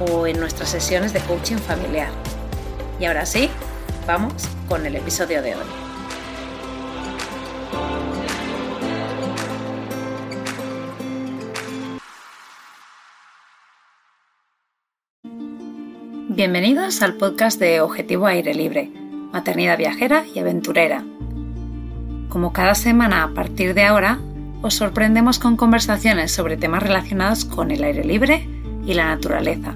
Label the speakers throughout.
Speaker 1: o en nuestras sesiones de coaching familiar. Y ahora sí, vamos con el episodio de hoy. Bienvenidos al podcast de Objetivo Aire Libre, Maternidad Viajera y Aventurera. Como cada semana a partir de ahora, os sorprendemos con conversaciones sobre temas relacionados con el aire libre y la naturaleza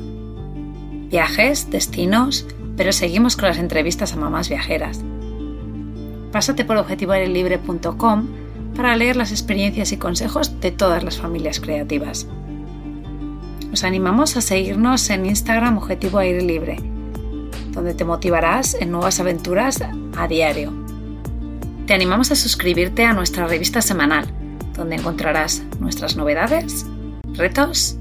Speaker 1: viajes, destinos, pero seguimos con las entrevistas a mamás viajeras. Pásate por objetivoairelibre.com para leer las experiencias y consejos de todas las familias creativas. Os animamos a seguirnos en Instagram Objetivo Aire Libre, donde te motivarás en nuevas aventuras a diario. Te animamos a suscribirte a nuestra revista semanal, donde encontrarás nuestras novedades, retos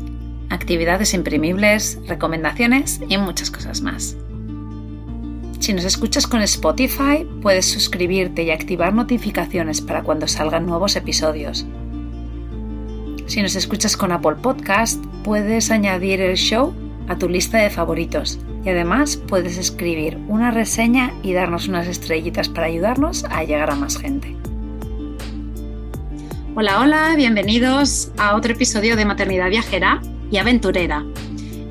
Speaker 1: actividades imprimibles, recomendaciones y muchas cosas más. Si nos escuchas con Spotify, puedes suscribirte y activar notificaciones para cuando salgan nuevos episodios. Si nos escuchas con Apple Podcast, puedes añadir el show a tu lista de favoritos y además puedes escribir una reseña y darnos unas estrellitas para ayudarnos a llegar a más gente. Hola, hola, bienvenidos a otro episodio de Maternidad Viajera y aventurera.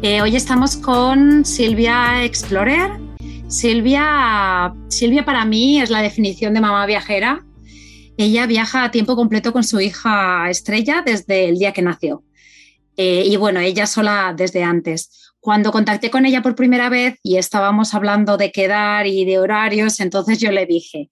Speaker 1: Eh, hoy estamos con Silvia Explorer. Silvia, Silvia para mí es la definición de mamá viajera. Ella viaja a tiempo completo con su hija Estrella desde el día que nació. Eh, y bueno, ella sola desde antes. Cuando contacté con ella por primera vez y estábamos hablando de quedar y de horarios, entonces yo le dije,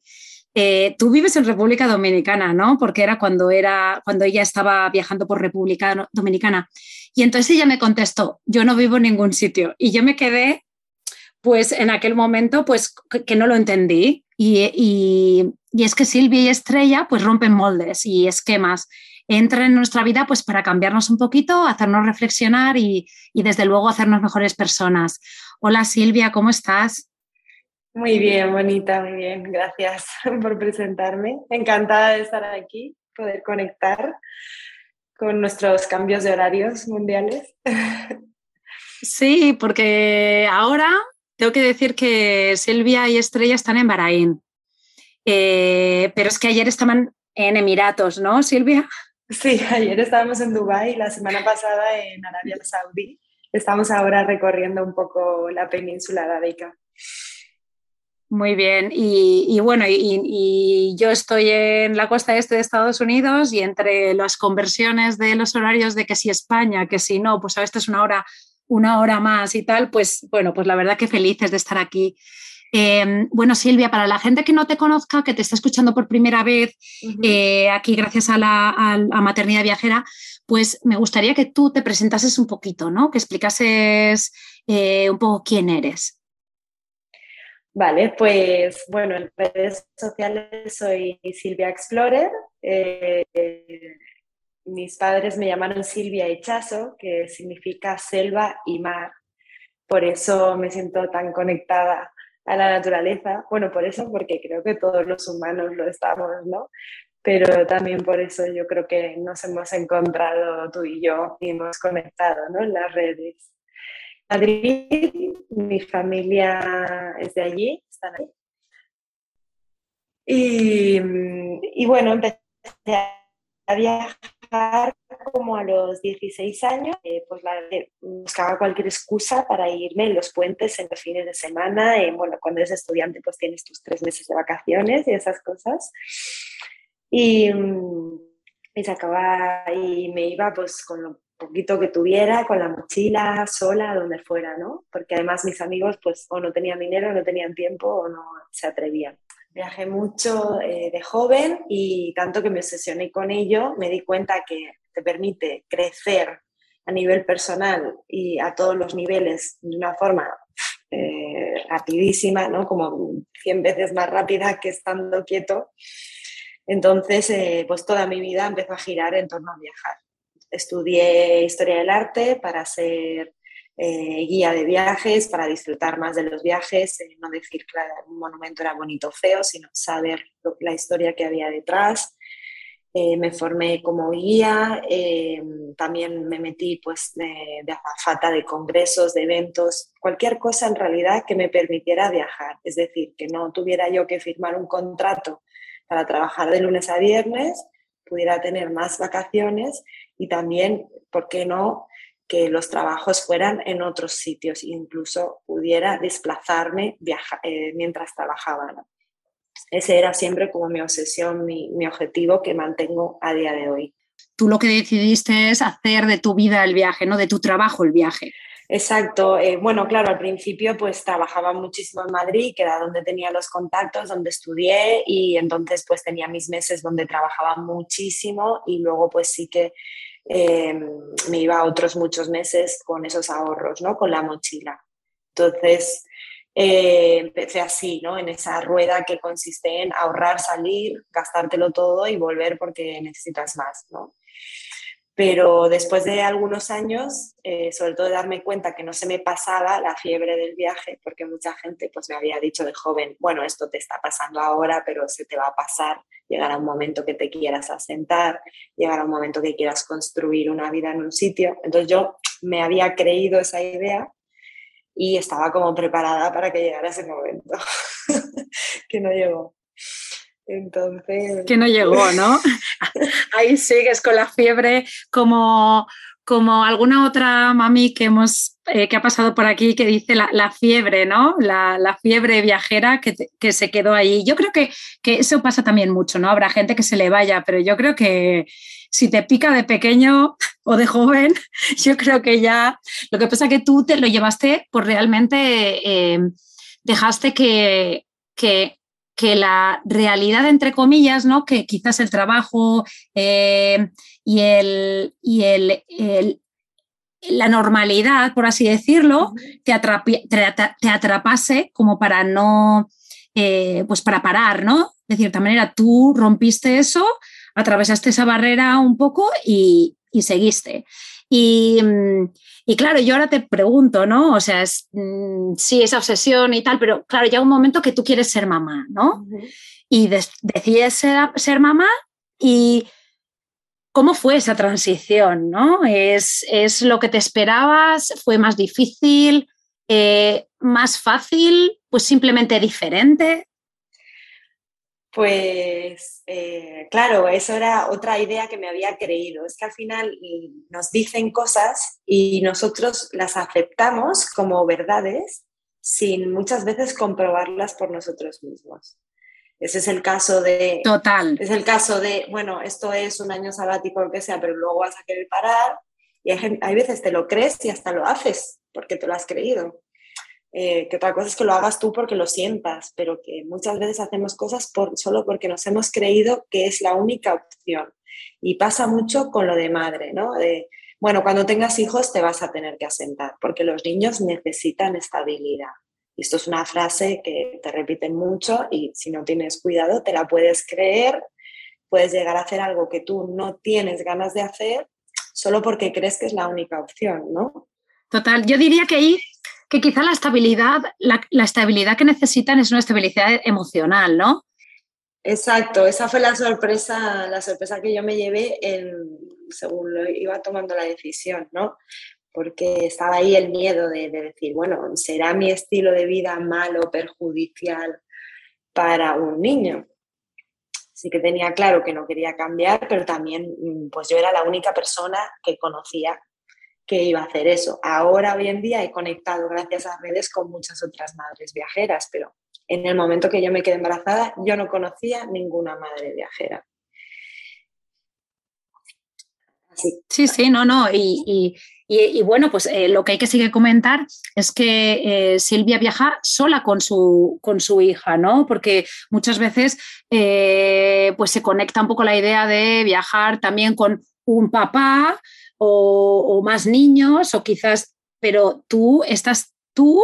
Speaker 1: eh, tú vives en República Dominicana, ¿no? Porque era cuando, era cuando ella estaba viajando por República Dominicana. Y entonces ella me contestó, yo no vivo en ningún sitio. Y yo me quedé, pues en aquel momento, pues que no lo entendí. Y, es que Silvia y Estrella, pues rompen moldes y esquemas. Entran en nuestra vida, pues para cambiarnos un poquito, hacernos reflexionar y, y desde luego hacernos mejores personas. Hola Silvia, ¿cómo estás?
Speaker 2: Muy bien, bonita, muy bien. Gracias por presentarme. Encantada de estar aquí, poder conectar con nuestros cambios de horarios mundiales.
Speaker 1: Sí, porque ahora tengo que decir que Silvia y Estrella están en Bahrein, eh, pero es que ayer estaban en Emiratos, ¿no, Silvia?
Speaker 2: Sí, ayer estábamos en Dubái y la semana pasada en Arabia Saudí. Estamos ahora recorriendo un poco la península arábica.
Speaker 1: Muy bien, y, bueno, y, yo estoy en la costa este de Estados Unidos y entre las conversiones de los horarios de que si España, que si no, pues a veces es una hora, una hora más y tal, pues bueno, pues la verdad que felices de estar aquí. Em, bueno, Silvia, para la gente que no te conozca, que te está escuchando por primera vez eh, aquí gracias a la Maternidad Viajera, pues me gustaría que tú te presentases un poquito, ¿no? Que explicases eh, un poco quién eres.
Speaker 2: Vale, pues bueno, en redes sociales soy Silvia Explorer. Eh, mis padres me llamaron Silvia Echazo, que significa selva y mar. Por eso me siento tan conectada a la naturaleza. Bueno, por eso, porque creo que todos los humanos lo estamos, ¿no? Pero también por eso yo creo que nos hemos encontrado tú y yo y hemos conectado, ¿no? En las redes. Madrid, mi familia es de allí, están ahí. Y, bueno, empecé a viajar como a los 16 años, eh, pues buscaba cualquier excusa para irme en los puentes, en los fines de semana. bueno, cuando eres estudiante, pues tienes tus tres meses de vacaciones y esas cosas. Y, mm, y me iba pues con lo poquito que tuviera, con la mochila, sola, donde fuera, ¿no? Porque además mis amigos pues o no tenían dinero, no tenían tiempo o no se atrevían. Viajé mucho eh, de joven y tanto que me obsesioné con ello, me di cuenta que te permite crecer a nivel personal y a todos los niveles de una forma eh, rapidísima, ¿no? Como 100 veces más rápida que estando quieto. Entonces, eh, pues toda mi vida empezó a girar en torno a viajar estudié historia del arte para ser eh, guía de viajes, para disfrutar más de los viajes, eh, no decir que un monumento era bonito o feo, sino saber la historia que había detrás. Eh, me formé como guía, también me metí pues de, de azafata de congresos, de eventos, cualquier cosa en realidad que me permitiera viajar, es decir, que no tuviera yo que firmar un contrato para trabajar de lunes a viernes, pudiera tener más vacaciones y también, ¿por qué no?, que los trabajos fueran en otros sitios, incluso pudiera desplazarme eh, mientras trabajaba. Ese era siempre como mi obsesión, mi, mi objetivo que mantengo a día de hoy.
Speaker 1: Tú lo que decidiste es hacer de tu vida el viaje, no de tu trabajo el viaje.
Speaker 2: Exacto. Eh, bueno, claro, al principio pues trabajaba muchísimo en Madrid, que era donde tenía los contactos, donde estudié y entonces pues tenía mis meses donde trabajaba muchísimo y luego pues sí que eh, me iba otros muchos meses con esos ahorros, ¿no? Con la mochila. Entonces eh, empecé así, ¿no? En esa rueda que consiste en ahorrar, salir, gastártelo todo y volver porque necesitas más, ¿no? Pero después de algunos años, eh, sobre todo de darme cuenta que no se me pasaba la fiebre del viaje, porque mucha gente pues me había dicho de joven, bueno, esto te está pasando ahora, pero se te va a pasar, llegará un momento que te quieras asentar, llegará un momento que quieras construir una vida en un sitio. Entonces yo me había creído esa idea y estaba como preparada para que llegara ese momento, que no llegó. Entonces.
Speaker 1: Que no llegó, ¿no? Ahí sigues con la fiebre como, como alguna otra mami que hemos eh, que ha pasado por aquí que dice la, fiebre, ¿no? La, fiebre viajera que, que, se quedó ahí. Yo creo que, que, eso pasa también mucho, ¿no? Habrá gente que se le vaya, pero yo creo que si te pica de pequeño o de joven, yo creo que ya. Lo que pasa es que tú te lo llevaste, por realmente eh, dejaste que, que que la realidad, entre comillas, ¿no? que quizás el trabajo eh, y, el, y el, la normalidad, por así decirlo, te, te, atrapase como para no, eh, pues para parar, ¿no? De cierta manera, tú rompiste eso, atravesaste esa barrera un poco y, y seguiste. Y, mm, y claro, yo ahora te pregunto, ¿no? O sea, mm, sí, esa obsesión y tal, pero claro, llega un momento que tú quieres ser mamá, ¿no? Y decides ser, mamá y ¿cómo fue esa transición, ¿no? ¿Es, lo que te esperabas? ¿Fue más difícil? Eh, ¿Más fácil? ¿Pues simplemente diferente?
Speaker 2: Pues eh, claro, eso era otra idea que me había creído. Es que al final nos dicen cosas y nosotros las aceptamos como verdades sin muchas veces comprobarlas por nosotros mismos. Ese es el caso de...
Speaker 1: Total.
Speaker 2: Es el caso de, bueno, esto es un año sabático o lo que sea, pero luego vas a querer parar y hay, hay veces te lo crees y hasta lo haces porque te lo has creído. Eh, que otra cosa es que lo hagas tú porque lo sientas, pero que muchas veces hacemos cosas por, solo porque nos hemos creído que es la única opción. Y pasa mucho con lo de madre, ¿no? De, bueno, cuando tengas hijos te vas a tener que asentar, porque los niños necesitan estabilidad. Y esto es una frase que te repiten mucho y si no tienes cuidado te la puedes creer, puedes llegar a hacer algo que tú no tienes ganas de hacer solo porque crees que es la única opción, ¿no?
Speaker 1: Total, yo diría que ahí que quizá la estabilidad, la, estabilidad que necesitan es una estabilidad emocional, ¿no?
Speaker 2: Exacto, esa fue la sorpresa, la sorpresa que yo me llevé en, según lo iba tomando la decisión, ¿no? Porque estaba ahí el miedo de, de decir, bueno, ¿será mi estilo de vida malo, perjudicial para un niño? Así que tenía claro que no quería cambiar, pero también mm, pues yo era la única persona que conocía que iba a hacer eso. Ahora, hoy en día, he conectado gracias a redes con muchas otras madres viajeras, pero en el momento que yo me quedé embarazada, yo no conocía ninguna madre viajera.
Speaker 1: Sí, sí, no, no. Y, bueno, pues eh, lo que hay que seguir comentar es que eh, Silvia viaja sola con su, con su hija, ¿no? Porque muchas veces eh, pues se conecta un poco la idea de viajar también con un papá o, más niños, o quizás, pero tú estás tú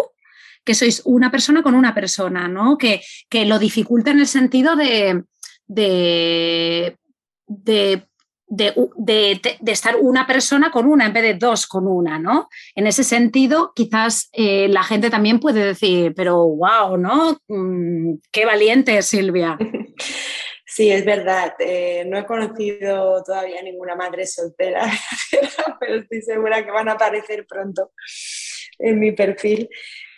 Speaker 1: que sois una persona con una persona, ¿no? Que, que lo dificulta en el sentido de, de, de de, estar una persona con una en vez de dos con una, ¿no? En ese sentido, quizás eh, la gente también puede decir, pero wow, ¿no? Mm, qué valiente, Silvia.
Speaker 2: Sí, es verdad. Eh, no he conocido todavía ninguna madre soltera, pero estoy segura que van a aparecer pronto en mi perfil.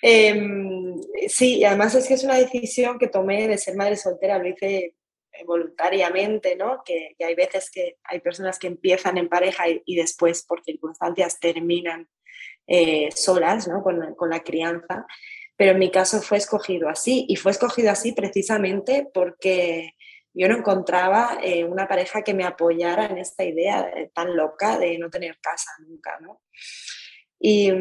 Speaker 2: Em, sí, y además es que es una decisión que tomé de ser madre soltera, lo hice voluntariamente, ¿no? Que, hay veces que hay personas que empiezan en pareja y, después por circunstancias terminan eh, solas, ¿no? Con, con, la crianza. Pero en mi caso fue escogido así y fue escogido así precisamente porque yo no encontraba eh, una pareja que me apoyara en esta idea eh, tan loca de no tener casa nunca, ¿no? Y,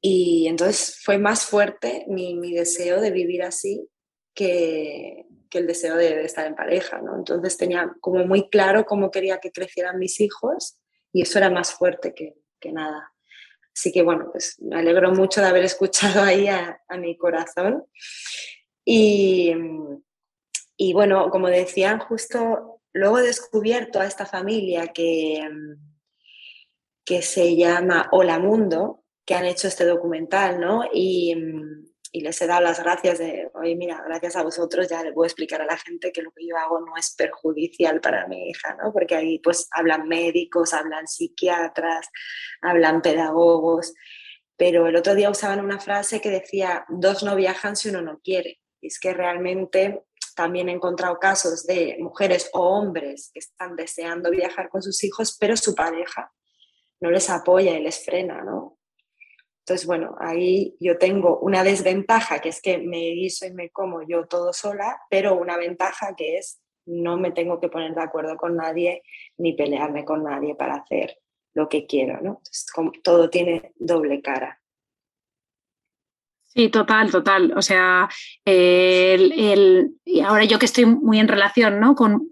Speaker 2: y entonces fue más fuerte mi, mi deseo de vivir así que, el deseo de, estar en pareja, ¿no? Entonces tenía como muy claro cómo quería que crecieran mis hijos y eso era más fuerte que, nada. Así que bueno, pues me alegro mucho de haber escuchado ahí a, mi corazón. Y, y, bueno, como decían, justo luego he descubierto a esta familia que, que se llama Hola Mundo, que han hecho este documental, ¿no? Y, y les he dado las gracias de, oye, mira, gracias a vosotros ya le a explicar a la gente que lo que yo hago no es perjudicial para mi hija, ¿no? Porque ahí pues hablan médicos, hablan psiquiatras, hablan pedagogos, pero el otro día usaban una frase que decía, dos no viajan si uno no quiere. Y es que realmente también he encontrado casos de mujeres o hombres que están deseando viajar con sus hijos, pero su pareja no les apoya y les frena, ¿no? Entonces, bueno, ahí yo tengo una desventaja, que es que me guiso y me como yo todo sola, pero una ventaja que es no me tengo que poner de acuerdo con nadie ni pelearme con nadie para hacer lo que quiero, ¿no? Todo tiene doble cara.
Speaker 1: Sí, total, total. O sea, el, y ahora yo que estoy muy en relación ¿no? con,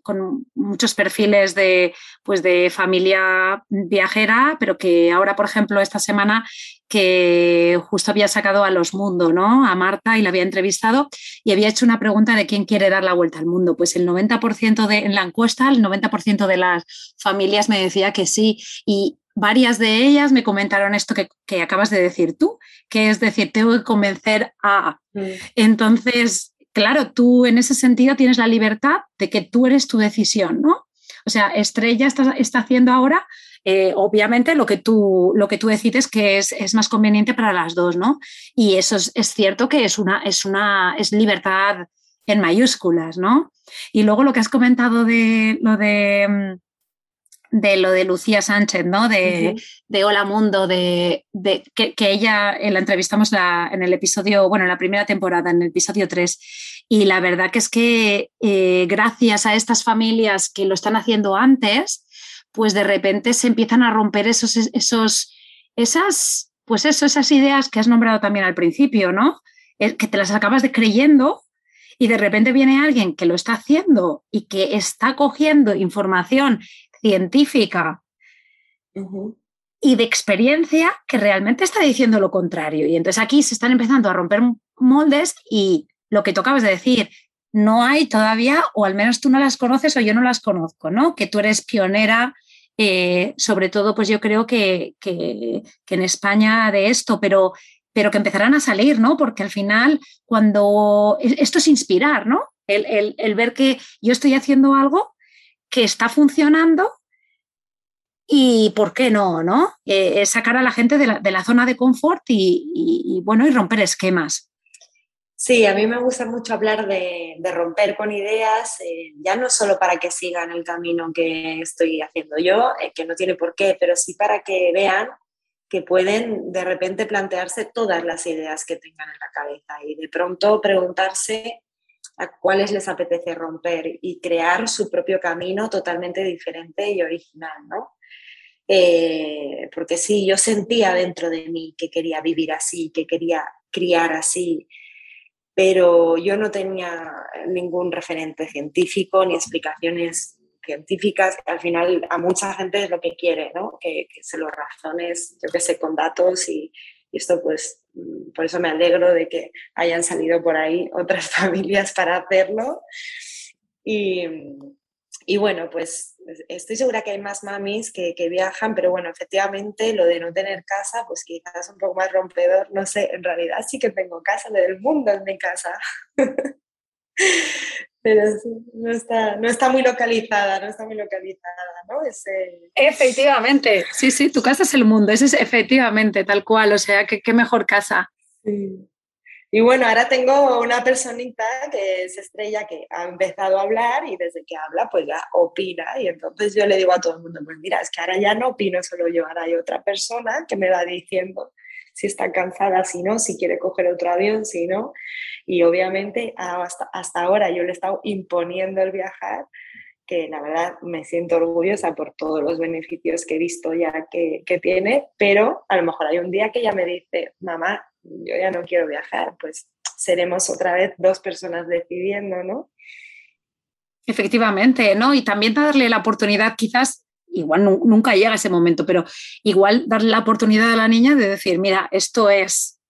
Speaker 1: muchos perfiles de, pues de familia viajera, pero que ahora, por ejemplo, esta semana que justo había sacado a los Mundo, ¿no? A Marta y la había entrevistado y había hecho una pregunta de quién quiere dar la vuelta al mundo. Pues el 90% de, en la encuesta, el 90% de las familias me decía que sí. Y varias de ellas me comentaron esto que, acabas de decir tú, que es decir, tengo que convencer a. Mm. Entonces, claro, tú en ese sentido tienes la libertad de que tú eres tu decisión, ¿no? O sea, Estrella está, está haciendo ahora, eh, obviamente, lo que, tú, lo que tú decides que es, es, más conveniente para las dos, ¿no? Y eso es, es cierto que es una, es una es libertad en mayúsculas, ¿no? Y luego lo que has comentado de lo de mm, de lo de Lucía Sánchez, ¿no? De, Hola Mundo, de, que, ella la entrevistamos la, en el episodio, bueno, en la primera temporada, en el episodio 3. Y la verdad que es que eh, gracias a estas familias que lo están haciendo antes, pues de repente se empiezan a romper esos, esos, esas, pues eso, esas ideas que has nombrado también al principio, ¿no? Eh, que te las acabas de creyendo y de repente viene alguien que lo está haciendo y que está cogiendo información científica y de experiencia que realmente está diciendo lo contrario. Y entonces aquí se están empezando a romper moldes y lo que tocabas de decir, no hay todavía, o al menos tú no las conoces o yo no las conozco, ¿no? Que tú eres pionera, eh, sobre todo, pues yo creo que, que, en España de esto, pero, pero que empezarán a salir, ¿no? Porque al final, cuando e, esto es inspirar, ¿no? El, el ver que yo estoy haciendo algo que está funcionando y por qué no, ¿no? Eh, sacar a la gente de la, zona de confort y, bueno, y romper esquemas.
Speaker 2: Sí, a mí me gusta mucho hablar de, romper con ideas, eh, ya no solo para que sigan el camino que estoy haciendo yo, eh, que no tiene por qué, pero sí para que vean que pueden de repente plantearse todas las ideas que tengan en la cabeza y de pronto preguntarse a cuáles les apetece romper y crear su propio camino totalmente diferente y original, ¿no? Eh, porque sí, yo sentía dentro de mí que quería vivir así, que quería criar así, pero yo no tenía ningún referente científico ni explicaciones científicas, al final a mucha gente es lo que quiere, ¿no? que, se lo razones, yo que sé, con datos y, esto pues, por eso me alegro de que hayan salido por ahí otras familias para hacerlo. Y, y bueno, pues estoy segura que hay más mamis que, que, viajan, pero bueno, efectivamente lo de no tener casa, pues quizás un poco más rompedor, no sé, en realidad sí que tengo casa, del mundo es mi casa. pero no, está, no está muy localizada, no está muy localizada, ¿no?
Speaker 1: Efectivamente, sí, sí, tu casa es el mundo, ese es efectivamente tal cual, o sea, qué, qué mejor casa.
Speaker 2: Sí. Y bueno, ahora tengo una personita que es estrella que ha empezado a hablar y desde que habla pues ya opina y entonces yo le digo a todo el mundo, pues mira, es que ahora ya no opino solo yo, ahora hay otra persona que me va diciendo si está cansada, si no, si quiere coger otro avión, si no. Y obviamente hasta, hasta ahora yo le he estado imponiendo el viajar, que la verdad me siento orgullosa por todos los beneficios que he visto ya que, que tiene, pero a lo mejor hay un día que ella me dice, mamá, yo ya no quiero viajar, pues seremos otra vez dos personas decidiendo, ¿no?
Speaker 1: Efectivamente, ¿no? Y también darle la oportunidad, quizás, igual nunca llega ese momento, pero igual darle la oportunidad a la niña de decir, mira, esto es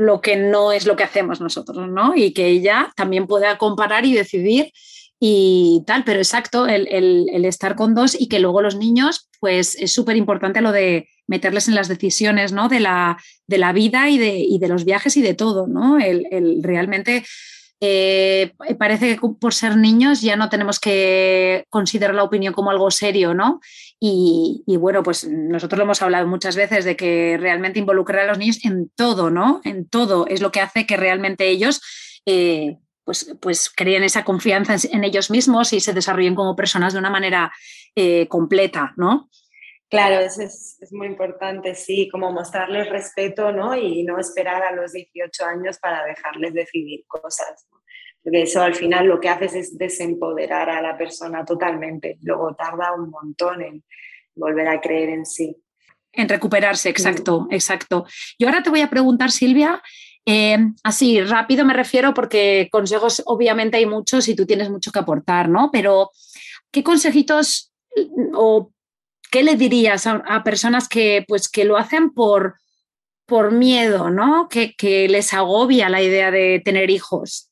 Speaker 1: lo que no es lo que hacemos nosotros, ¿no? Y que ella también pueda comparar y decidir y tal, pero exacto, el, estar con dos y que luego los niños, pues es súper importante lo de meterles en las decisiones ¿no? de, la, vida y de, los viajes y de todo, ¿no? Realmente eh, parece que por ser niños ya no tenemos que considerar la opinión como algo serio, ¿no? Y, bueno, pues nosotros lo hemos hablado muchas veces de que realmente involucrar a los niños en todo, ¿no? En todo es lo que hace que realmente ellos eh, pues, pues creen esa confianza en, ellos mismos y se desarrollen como personas de una manera eh, completa, ¿no?
Speaker 2: Claro, eso es, muy importante, sí, como mostrarles respeto, ¿no? Y no esperar a los 18 años para dejarles decidir cosas. Porque eso al final lo que haces es desempoderar a la persona totalmente. Luego tarda un montón en volver a creer en sí.
Speaker 1: En recuperarse, exacto, exacto. Y ahora te voy a preguntar, Silvia, eh, así, rápido me refiero porque consejos obviamente hay muchos y tú tienes mucho que aportar, ¿no? Pero, ¿qué consejitos o qué le dirías a, personas que, pues, que lo hacen por, por miedo, ¿no? Que, les agobia la idea de tener hijos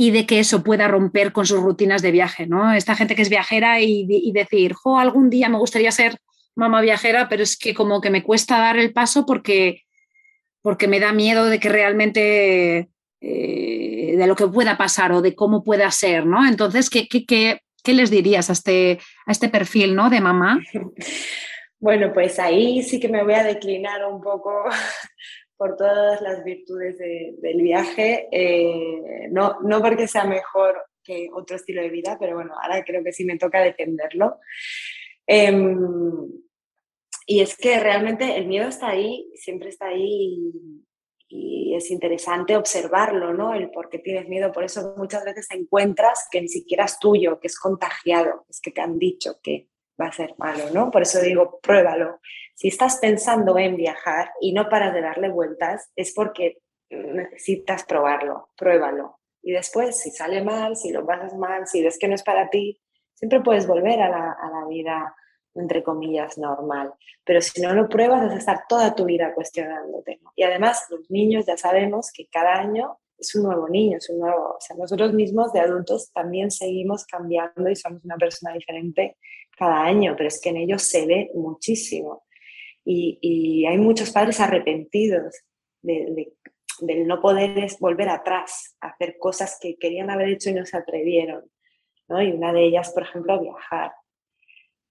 Speaker 1: y de que eso pueda romper con sus rutinas de viaje, ¿no? Esta gente que es viajera y, decir, jo, algún día me gustaría ser mamá viajera, pero es que como que me cuesta dar el paso porque porque me da miedo de que realmente eh, de lo que pueda pasar o de cómo pueda ser, ¿no? Entonces, ¿qué, qué, qué, les dirías a este, a este perfil, ¿no? De mamá.
Speaker 2: Bueno, pues ahí sí que me voy a declinar un poco por todas las virtudes del viaje, eh, no, no porque sea mejor que otro estilo de vida, pero bueno, ahora creo que sí me toca defenderlo. Em, y es que realmente el miedo está ahí, siempre está ahí y, es interesante observarlo, ¿no? El por qué tienes miedo. Por eso muchas veces encuentras que ni siquiera es tuyo, que es contagiado, es que te han dicho que va a ser malo, ¿no? Por eso digo, pruébalo. Si estás pensando en viajar y no paras de darle vueltas, es porque necesitas probarlo, pruébalo. Y después, si sale mal, si lo pasas mal, si ves que no es para ti, siempre puedes volver a la, vida entre comillas, normal. Pero si no lo pruebas, vas a estar toda tu vida cuestionándote. Y además, los niños ya sabemos que cada año es un nuevo niño, es un nuevo... O sea, nosotros mismos de adultos también seguimos cambiando y somos una persona diferente cada año, pero es que en ellos se ve muchísimo. Y, y hay muchos padres arrepentidos de, de, no poder volver atrás, hacer cosas que querían haber hecho y no se atrevieron. ¿no? Y una de ellas, por ejemplo, viajar.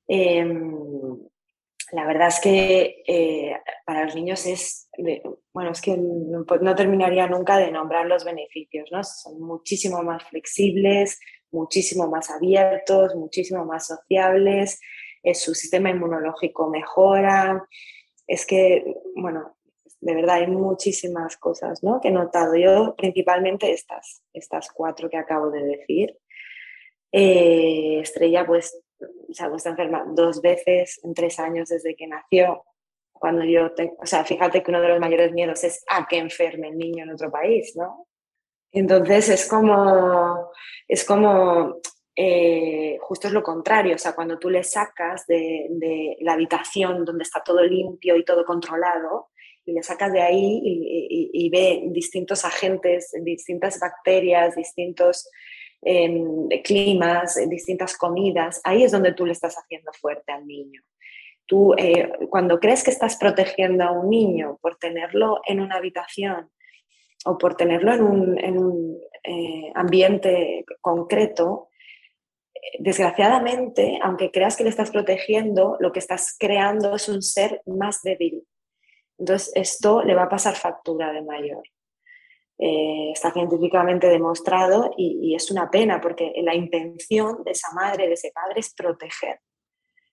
Speaker 2: Em, la verdad es que eh, para los niños es, bueno, es que no, terminaría nunca de nombrar los beneficios, ¿no? Son muchísimo más flexibles, muchísimo más abiertos, muchísimo más sociables, eh, su sistema inmunológico mejora. Es que, bueno, de verdad hay muchísimas cosas ¿no? que he notado. Yo principalmente estas, estas cuatro que acabo de decir. Eh, Estrella pues se ha puesto enferma dos veces en tres años desde que nació. Cuando yo, o sea, fíjate que uno de los mayores miedos es a que enferme el niño en otro país, ¿no? Entonces es como, es como, eh, justo es lo contrario, o sea, cuando tú le sacas de, la habitación donde está todo limpio y todo controlado, y le sacas de ahí y ve distintos agentes, distintas bacterias, distintos Em, climas, distintas comidas, ahí es donde tú le estás haciendo fuerte al niño. Tú, eh, cuando crees que estás protegiendo a un niño por tenerlo en una habitación o por tenerlo en un, eh, ambiente concreto, desgraciadamente, aunque creas que le estás protegiendo, lo que estás creando es un ser más débil. Entonces, esto le va a pasar factura de mayor. Eh, está científicamente demostrado y, es una pena porque la intención de esa madre, de ese padre es proteger.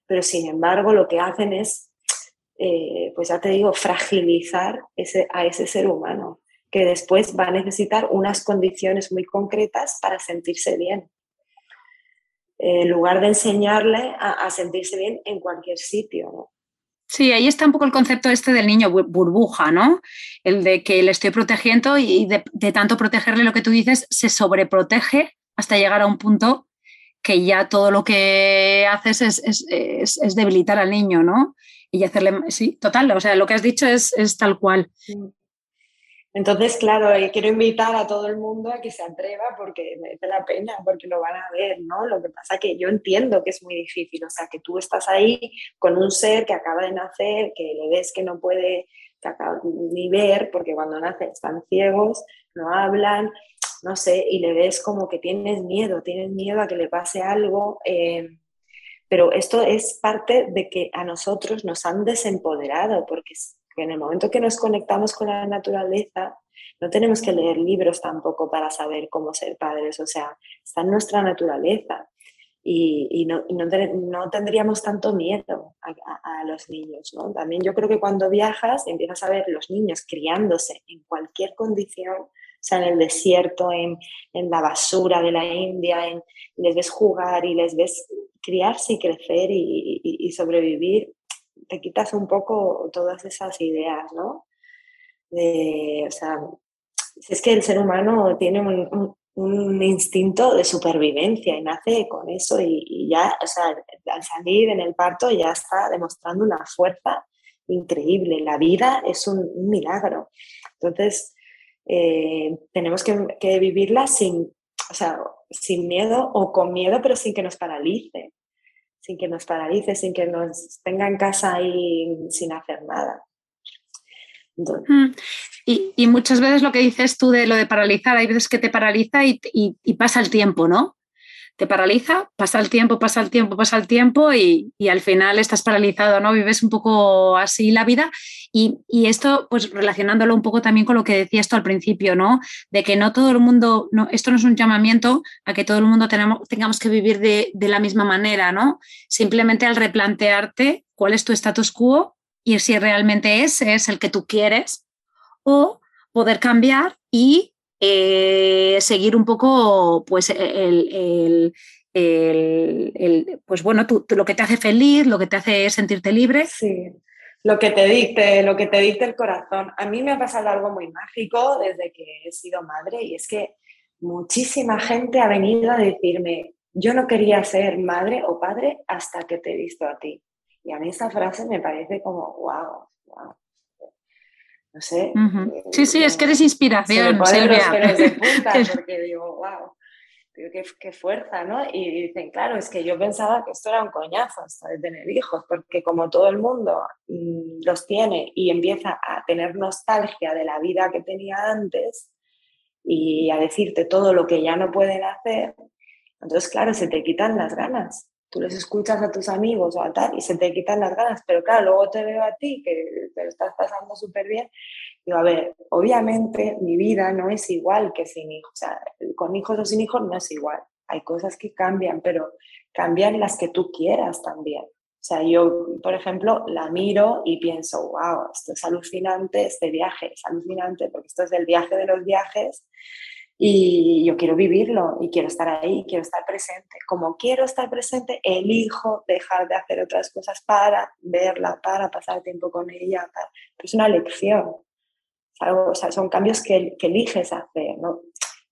Speaker 2: Pero sin embargo lo que hacen es, eh, pues ya te digo, fragilizar a ese ser humano que después va a necesitar unas condiciones muy concretas para sentirse bien. En lugar de enseñarle a, a sentirse bien en cualquier sitio. ¿no?
Speaker 1: Sí, ahí está un poco el concepto este del niño burbuja, ¿no? El de que le estoy protegiendo y de, tanto protegerle lo que tú dices, se sobreprotege hasta llegar a un punto que ya todo lo que haces es, debilitar al niño, ¿no? Y hacerle, sí, total, o sea, lo que has dicho es, tal cual.
Speaker 2: Entonces, claro, eh, quiero invitar a todo el mundo a que se atreva porque merece la pena, porque lo van a ver, ¿no? Lo que pasa que yo entiendo que es muy difícil, o sea, que tú estás ahí con un ser que acaba de nacer, que le ves que no puede ni ver, porque cuando nace están ciegos, no hablan, no sé, y le ves como que tienes miedo, tienes miedo a que le pase algo. Eh, pero esto es parte de que a nosotros nos han desempoderado, porque en el momento que nos conectamos con la naturaleza, no tenemos que leer libros tampoco para saber cómo ser padres, o sea, está en nuestra naturaleza y, no, no, tendríamos tanto miedo a, los niños. ¿no? También yo creo que cuando viajas empiezas a ver los niños criándose en cualquier condición, o sea, en el desierto, en, en la basura de la India, en, les ves jugar y les ves criarse y crecer y, y sobrevivir te quitas un poco todas esas ideas, ¿no? o sea, es que el ser humano tiene un, instinto de supervivencia y nace con eso y, ya, o sea, al salir en el parto ya está demostrando una fuerza increíble. La vida es un, milagro. Entonces, eh, tenemos que, que, vivirla sin, o sea, sin miedo o con miedo, pero sin que nos paralice sin que nos paralice, sin que nos tenga en casa ahí sin hacer nada.
Speaker 1: Mm. y, muchas veces lo que dices tú de lo de paralizar, hay veces que te paraliza y, y pasa el tiempo, ¿no? Te paraliza, pasa el tiempo, pasa el tiempo, pasa el tiempo y, al final estás paralizado, ¿no? Vives un poco así la vida y, esto, pues relacionándolo un poco también con lo que decía esto al principio, ¿no? De que no todo el mundo, no, esto no es un llamamiento a que todo el mundo tengamos que vivir de, de la misma manera, ¿no? Simplemente al replantearte cuál es tu status quo y si realmente ese es el que tú quieres o poder cambiar y eh, seguir un poco pues el, pues bueno, lo que te hace feliz, lo que te hace sentirte libre.
Speaker 2: Sí, lo que te dicte, lo que te dicte el corazón. A mí me ha pasado algo muy mágico desde que he sido madre y es que muchísima gente ha venido a decirme, yo no quería ser madre o padre hasta que te he visto a ti. Y a mí esa frase me parece como, wow, wow no sé.
Speaker 1: Eh, sí, sí, es que eres inspiración, Silvia.
Speaker 2: porque digo, wow, qué, fuerza, ¿no? Y dicen, claro, es que yo pensaba que esto era un coñazo hasta de tener hijos, porque como todo el mundo mm, los tiene y empieza a tener nostalgia de la vida que tenía antes y a decirte todo lo que ya no pueden hacer, entonces, claro, se te quitan las ganas. Tú les escuchas a tus amigos o a tal y se te quitan las ganas, pero claro, luego te veo a ti que te lo estás pasando súper bien. Digo, a ver, obviamente mi vida no es igual que sin hijos, o sea, con hijos o sin hijos no es igual. Hay cosas que cambian, pero cambian las que tú quieras también. O sea, yo, por ejemplo, la miro y pienso, wow, esto es alucinante, este viaje es alucinante, porque esto es el viaje de los viajes y yo quiero vivirlo y quiero estar ahí, quiero estar presente. Como quiero estar presente, elijo dejar de hacer otras cosas para verla, para pasar tiempo con ella. Es una elección. o sea, son cambios que, que eliges hacer. ¿no?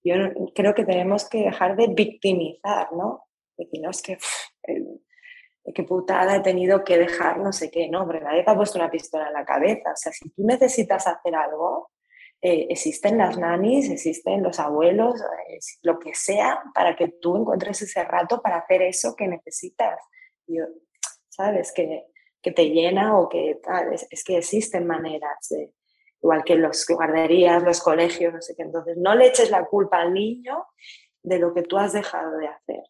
Speaker 2: Yo creo que tenemos que dejar de victimizar, ¿no? Decir, no, es que qué putada he tenido que dejar no sé qué, no, hombre, nadie te ha puesto una pistola en la cabeza. O sea, si tú necesitas hacer algo, eh, existen las nanis, existen los abuelos, lo que sea, para que tú encuentres ese rato para hacer eso que necesitas. Yo, ¿Sabes? Que, que, te llena o que tal. Es, es, que existen maneras, igual que los guarderías, los colegios, no sé qué. Entonces, no le eches la culpa al niño de lo que tú has dejado de hacer.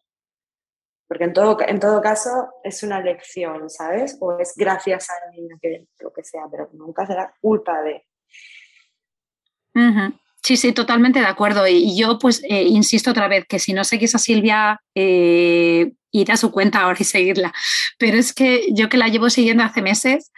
Speaker 2: Porque en todo, en todo caso es una lección, ¿sabes? O es gracias al niño, que lo que sea, pero nunca será culpa de.
Speaker 1: Sí, sí, totalmente de acuerdo. Y yo, pues, eh, insisto otra vez que si no seguís a Silvia, eh, ir a su cuenta ahora y seguirla. Pero es que yo que la llevo siguiendo hace meses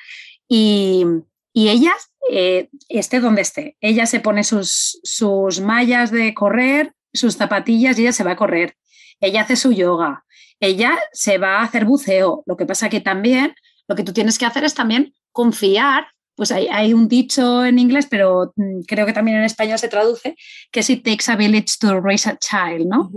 Speaker 1: y, y ella, eh, esté donde esté, ella se pone sus, sus mallas de correr, sus zapatillas y ella se va a correr. Ella hace su yoga, ella se va a hacer buceo. Lo que pasa que también lo que tú tienes que hacer es también confiar. Pues hay, hay un dicho en inglés, pero mm, creo que también en español se traduce, que es it takes a village to raise a child, ¿no?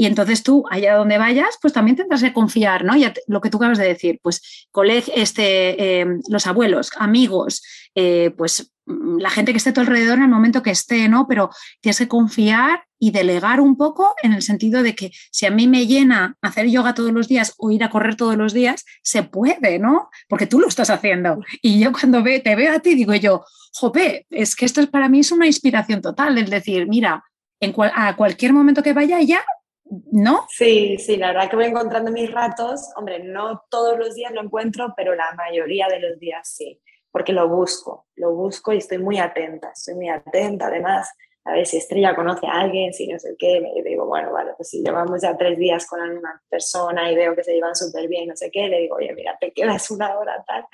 Speaker 1: Y entonces tú, allá donde vayas, pues también tendrás que confiar, ¿no? Ya lo que tú acabas de decir, pues este, eh, los abuelos, amigos, eh, pues mm, la gente que esté a tu alrededor en el momento que esté, ¿no? Pero tienes que confiar y delegar un poco en el sentido de que si a mí me llena hacer yoga todos los días o ir a correr todos los días, se puede, ¿no? Porque tú lo estás haciendo. Y yo cuando te veo a ti, digo yo, jope, es que esto es, para mí es una inspiración total, el decir, mira, a cualquier momento que vaya ya, ¿no?
Speaker 2: Sí, sí, la verdad que voy encontrando mis ratos, hombre, no todos los días lo encuentro, pero la mayoría de los días sí porque lo busco, lo busco y estoy muy atenta, estoy muy atenta. Además, a ver si Estrella conoce a alguien, si no sé qué, me digo, bueno, vale, pues si llevamos ya tres días con una persona y veo que se llevan súper bien, no sé qué, le digo, oye, mira, te quedas una hora tal,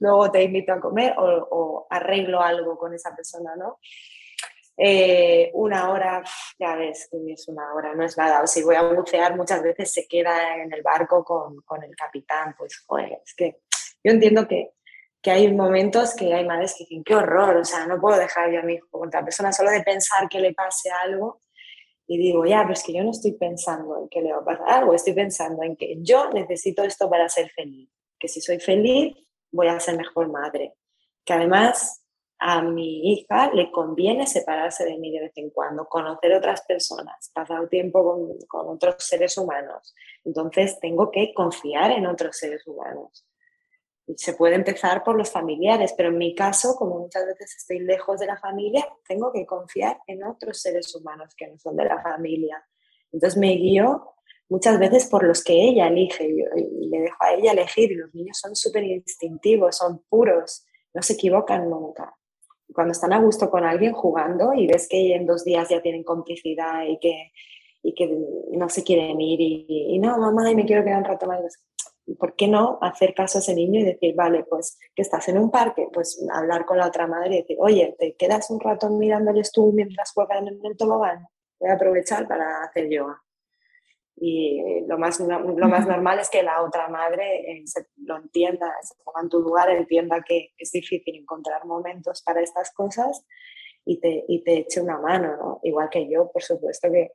Speaker 2: luego te invito a comer o, arreglo algo con esa persona, ¿no? Eh, una hora, ya ves es una hora, no es nada. O si voy a bucear, muchas veces se queda en el barco con, con el capitán. Pues, joder, es que yo entiendo que que hay momentos que hay madres que dicen, qué horror, o sea, no puedo dejar yo a mi hijo con otra persona solo de pensar que le pase algo. Y digo, ya, pero es que yo no estoy pensando en que le va a pasar algo, estoy pensando en que yo necesito esto para ser feliz, que si soy feliz voy a ser mejor madre, que además a mi hija le conviene separarse de mí de vez en cuando, conocer otras personas, pasar tiempo con, con otros seres humanos. Entonces tengo que confiar en otros seres humanos se puede empezar por los familiares, pero en mi caso, como muchas veces estoy lejos de la familia, tengo que confiar en otros seres humanos que no son de la familia. Entonces me guío muchas veces por los que ella elige y le dejo a ella elegir. Y los niños son súper instintivos, son puros, no se equivocan nunca. Cuando están a gusto con alguien jugando y ves que en dos días ya tienen complicidad y que, y que no se quieren ir y, no, mamá, y me quiero quedar un rato más, ¿por qué no hacer caso a ese niño y decir, vale, pues que estás en un parque, pues hablar con la otra madre y decir, oye, ¿te quedas un rato mirándoles tú mientras juegan en el tobogán? Voy a aprovechar para hacer yoga. Y lo más, lo más normal es que la otra madre eh, lo entienda, se ponga en tu lugar, entienda que es difícil encontrar momentos para estas cosas y te, y te eche una mano, ¿no? Igual que yo, por supuesto que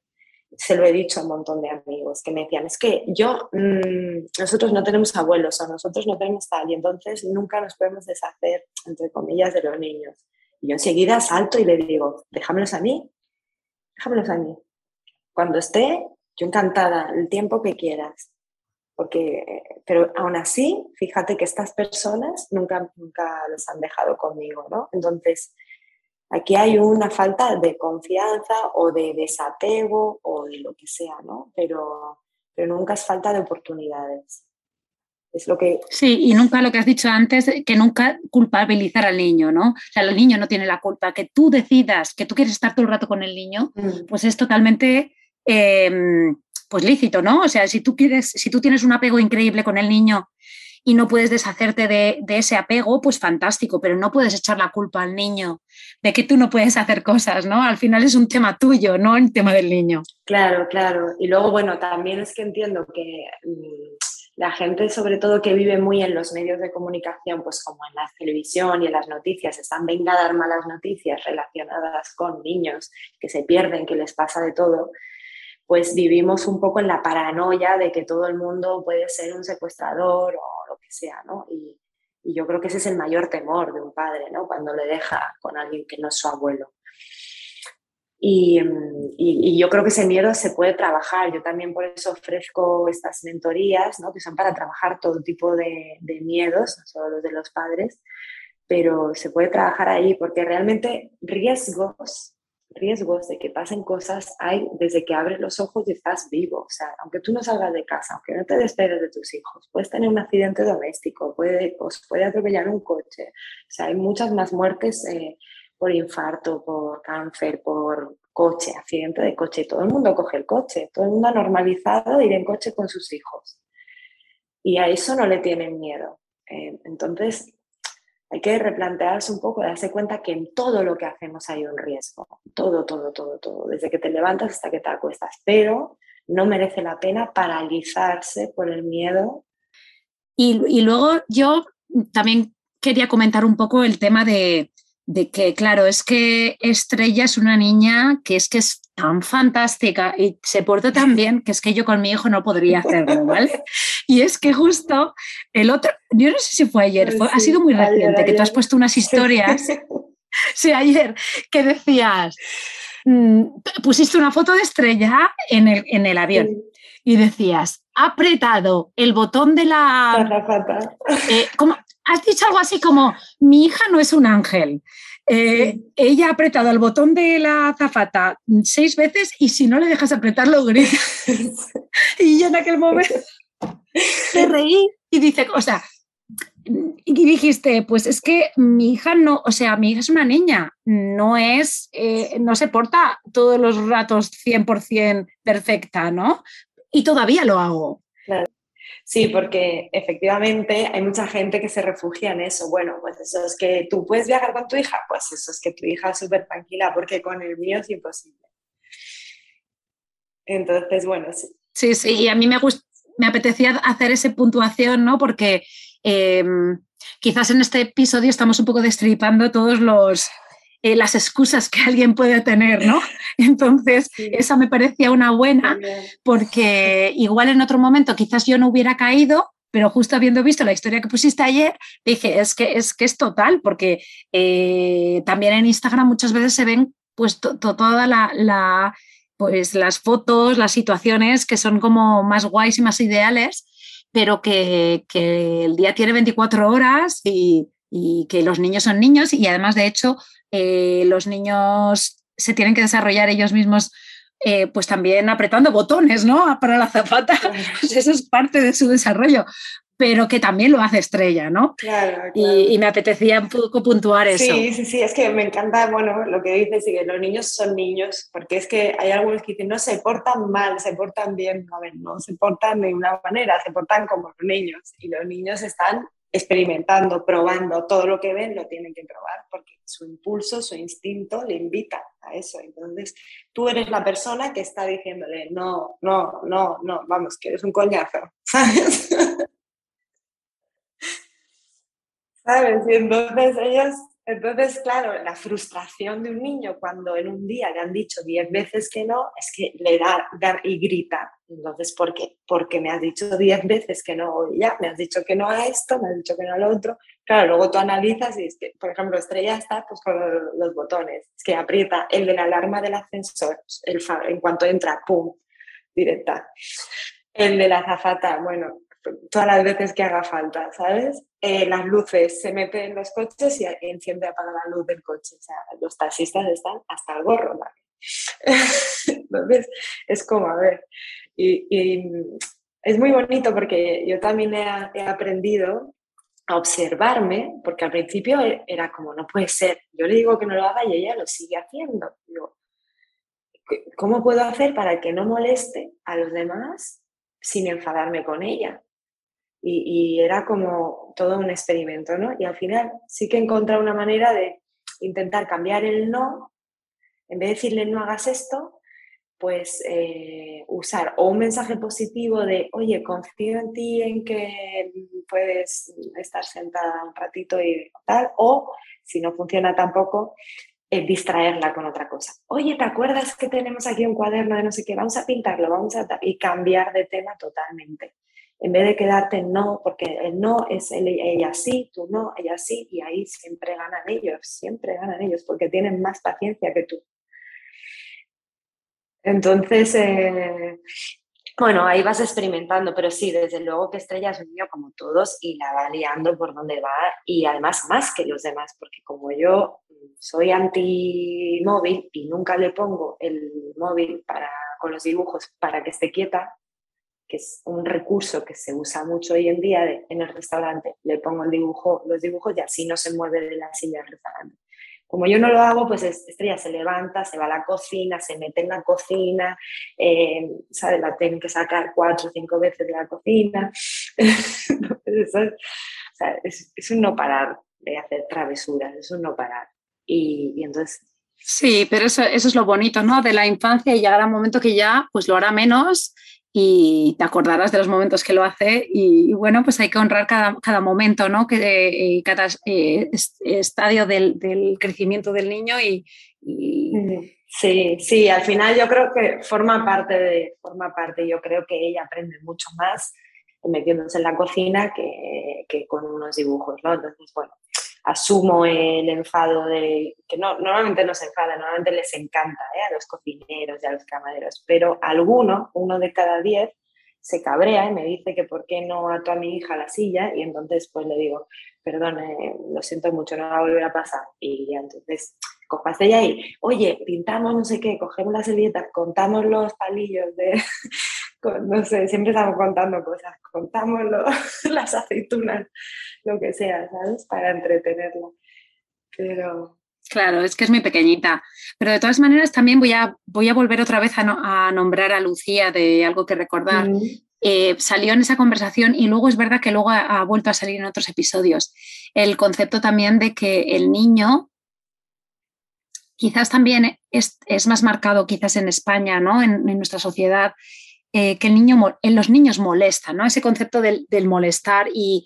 Speaker 2: se lo he dicho a un montón de amigos que me decían, es que yo, mm, nosotros no tenemos abuelos o nosotros no tenemos tal y entonces nunca nos podemos deshacer, entre comillas, de los niños. Y yo enseguida salto y le digo, déjamelos a mí, déjamelos a mí. Cuando esté, yo encantada, el tiempo que quieras. Porque, pero aún así, fíjate que estas personas nunca, nunca los han dejado conmigo, ¿no? Entonces, Aquí hay una falta de confianza o de desapego o de lo que sea, ¿no? Pero, pero nunca es falta de oportunidades. Es lo que...
Speaker 1: Sí, y nunca lo que has dicho antes, que nunca culpabilizar al niño, ¿no? O sea, el niño no tiene la culpa. Que tú decidas que tú quieres estar todo el rato con el niño, mm. pues es totalmente em, pues lícito, ¿no? O sea, si tú quieres, si tú tienes un apego increíble con el niño y no puedes deshacerte de, ese apego, pues fantástico, pero no puedes echar la culpa al niño de que tú no puedes hacer cosas, ¿no? Al final es un tema tuyo, no el tema del niño.
Speaker 2: Claro, claro. Y luego, bueno, también es que entiendo que mm, la gente, sobre todo que vive muy en los medios de comunicación, pues como en la televisión y en las noticias, están venga a dar malas noticias relacionadas con niños que se pierden, que les pasa de todo pues vivimos un poco en la paranoia de que todo el mundo puede ser un secuestrador o lo que sea, ¿no? Y, yo creo que ese es el mayor temor de un padre, ¿no? Cuando le deja con alguien que no es su abuelo. Y, yo creo que ese miedo se puede trabajar. Yo también por eso ofrezco estas mentorías, ¿no? que son para trabajar todo tipo de, de, miedos, no solo los de los padres, pero se puede trabajar ahí porque realmente riesgos riesgos de que pasen cosas hay desde que abres los ojos y estás vivo. O sea, aunque tú no salgas de casa, aunque no te despegues de tus hijos, puedes tener un accidente doméstico, puede, os puede atropellar un coche. O sea, hay muchas más muertes eh, por infarto, por cáncer, por coche, accidente de coche. Todo el mundo coge el coche, todo el mundo ha normalizado ir en coche con sus hijos. Y a eso no le tienen miedo. Eh, entonces, hay que replantearse un poco, darse cuenta que en todo lo que hacemos hay un riesgo. Todo, todo, todo, todo. Desde que te levantas hasta que te acuestas. Pero no merece la pena paralizarse por el miedo.
Speaker 1: Y, y luego yo también quería comentar un poco el tema de, de que, claro, es que Estrella es una niña que es que es tan fantástica y se porta tan bien que es que yo con mi hijo no podría hacerlo, ¿vale? Y es que justo el otro, yo no sé si fue ayer, ha sido muy reciente, que tú has puesto unas historias, sí, ayer, que decías, mm, pusiste una foto de Estrella en el, en el avión y decías, ha apretado el botón de la... Eh, has dicho algo así como, mi hija no es un ángel. Eh, ella ha apretado el botón de la azafata seis veces y si no le dejas apretarlo, grita. y yo en aquel momento te reí y dice, o sea, y dijiste, pues es que mi hija no, o sea, mi hija es una niña, no es, eh, no se porta todos los ratos 100% perfecta, ¿no? Y todavía lo hago.
Speaker 2: Sí, porque efectivamente hay mucha gente que se refugia en eso. Bueno, pues eso es que tú puedes viajar con tu hija, pues eso es que tu hija es súper tranquila, porque con el mío es imposible. Entonces, bueno, sí.
Speaker 1: Sí, sí, y a mí me, me apetecía hacer esa puntuación, ¿no? Porque em, quizás en este episodio estamos un poco destripando todos los, eh, las excusas que alguien puede tener, ¿no? Entonces, esa me parecía una buena, porque igual en otro momento quizás yo no hubiera caído, pero justo habiendo visto la historia que pusiste ayer, dije, es que es, que es total, porque eh, también en Instagram muchas veces se ven pues toda la, pues las fotos, las situaciones que son como más guays y más ideales, pero que, que el día tiene 24 horas y, y que los niños son niños y además de hecho eh, los niños se tienen que desarrollar ellos mismos eh, pues también apretando botones, ¿no? Para la zapata. Pues eso es parte de su desarrollo, pero que también lo hace estrella, ¿no?
Speaker 2: Claro,
Speaker 1: Y, me apetecía un poco puntuar eso.
Speaker 2: Sí, sí, sí, es que me encanta, bueno, lo que dices y que los niños son niños, porque es que hay algunos que dicen, no, se portan mal, se portan bien, a ver, no se portan de una manera, se portan como los niños, y los niños están experimentando, probando, todo lo que ven lo tienen que probar porque su impulso, su instinto le invita a eso. Entonces, tú eres la persona que está diciéndole, no, no, no, no, vamos, que eres un coñazo, ¿sabes? ¿Sabes? Y entonces ellos entonces, claro, la frustración de un niño cuando en un día le han dicho diez veces que no, es que le da, y grita. Entonces, ¿por qué? Porque me has dicho diez veces que no, ya, me has dicho que no a esto, me has dicho que no a lo otro. Claro, luego tú analizas y es que, por ejemplo, Estrella está pues, con los botones, es que aprieta el de la alarma del ascensor, el, en cuanto entra, ¡pum! directa. El de la azafata, bueno, todas las veces que haga falta, ¿sabes? Eh, las luces, se mete en los coches y enciende apaga la luz del coche. O sea, los taxistas están hasta el gorro. Entonces, es como, a ver, y, es muy bonito porque yo también he, aprendido a observarme, porque al principio era como, no puede ser, yo le digo que no lo haga y ella lo sigue haciendo. ¿cómo puedo hacer para que no moleste a los demás sin enfadarme con ella? Y, era como todo un experimento, ¿no? Y al final sí que encontré una manera de intentar cambiar el no, en vez de decirle no hagas esto, pues eh, usar o un mensaje positivo de, oye, confío en ti, en que puedes estar sentada un ratito y tal, o si no funciona tampoco, eh, distraerla con otra cosa. Oye, ¿te acuerdas que tenemos aquí un cuaderno de no sé qué? Vamos a pintarlo, vamos a... y cambiar de tema totalmente. En vez de quedarte en no, porque el no es ella sí, tú no, ella sí, y ahí siempre ganan ellos, siempre ganan ellos, porque tienen más paciencia que tú. Entonces, eh, bueno, ahí vas experimentando, pero sí, desde luego que Estrella es un niño como todos y la va liando por donde va y además más que los demás, porque como yo soy anti-móvil y nunca le pongo el móvil para, con los dibujos para que esté quieta, que es un recurso que se usa mucho hoy en día en el restaurante, le pongo el dibujo, los dibujos y así no se mueve de la silla del restaurante. Como yo no lo hago, pues Estrella se levanta, se va a la cocina, se mete en la cocina, eh, ¿sabes? La tienen que sacar cuatro o cinco veces de la cocina. es, un no parar de hacer travesuras, es un no parar. Y, entonces...
Speaker 1: Sí, pero eso, eso, es lo bonito, ¿no? De la infancia y llegará un momento que ya pues lo hará menos y te acordarás de los momentos que lo hace y, bueno, pues hay que honrar cada, cada momento, ¿no? Que, eh, cada eh, estadio del, del, crecimiento del niño y,
Speaker 2: Sí, sí, al final yo creo que forma parte de, forma parte, yo creo que ella aprende mucho más metiéndose en la cocina que, que con unos dibujos, ¿no? Entonces, bueno, asumo el enfado de, que no, normalmente no se enfada, normalmente les encanta ¿eh? a los cocineros y a los camareros, pero alguno, uno de cada diez, se cabrea y me dice que por qué no ato a mi hija a la silla y entonces pues le digo, perdón, lo siento mucho, no va a volver a pasar. Y ya entonces cojo a ella y, oye, pintamos no sé qué, cogemos la servilleta, contamos los palillos de, no sé, siempre estamos contando cosas, contamos las aceitunas, lo que sea, ¿sabes? Para entretenerla. Pero...
Speaker 1: Claro, es que es muy pequeña. Pero de todas maneras también voy a, voy a volver otra vez a, nombrar a Lucía de algo que recordar. Eh, salió en esa conversación y luego es verdad que luego ha, vuelto a salir en otros episodios. El concepto también de que el niño quizás también es, más marcado quizás en España, ¿no? en, en nuestra sociedad, eh, que el niño, en los niños molesta, ¿no? Ese concepto del, molestar y,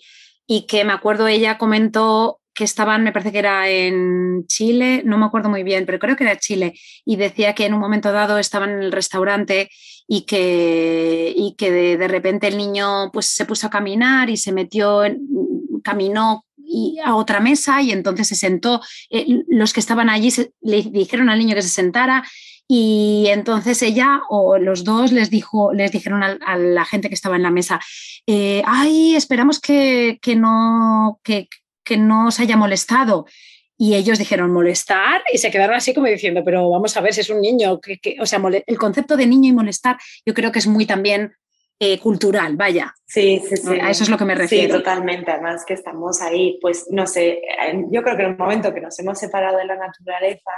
Speaker 1: que me acuerdo ella comentó que estaban, me parece que era en Chile, no me acuerdo muy bien, pero creo que era Chile, y decía que en un momento dado estaban en el restaurante y que, y que de, repente el niño pues se puso a caminar y se metió, caminó a otra mesa y entonces se sentó. Eh, los que estaban allí le dijeron al niño que se sentara y entonces ella o los dos les, dijo, les dijeron a, la gente que estaba en la mesa, eh, ay, esperamos que, no, que, no os haya molestado. Y ellos dijeron molestar y se quedaron así como diciendo, pero vamos a ver si es un niño. Que, o sea, el concepto de niño y molestar yo creo que es muy también eh, cultural, vaya.
Speaker 2: Sí, sí, sí.
Speaker 1: A eso es lo que me refiero.
Speaker 2: Sí, totalmente. Además que estamos ahí, pues no sé, yo creo que en el momento que nos hemos separado de la naturaleza,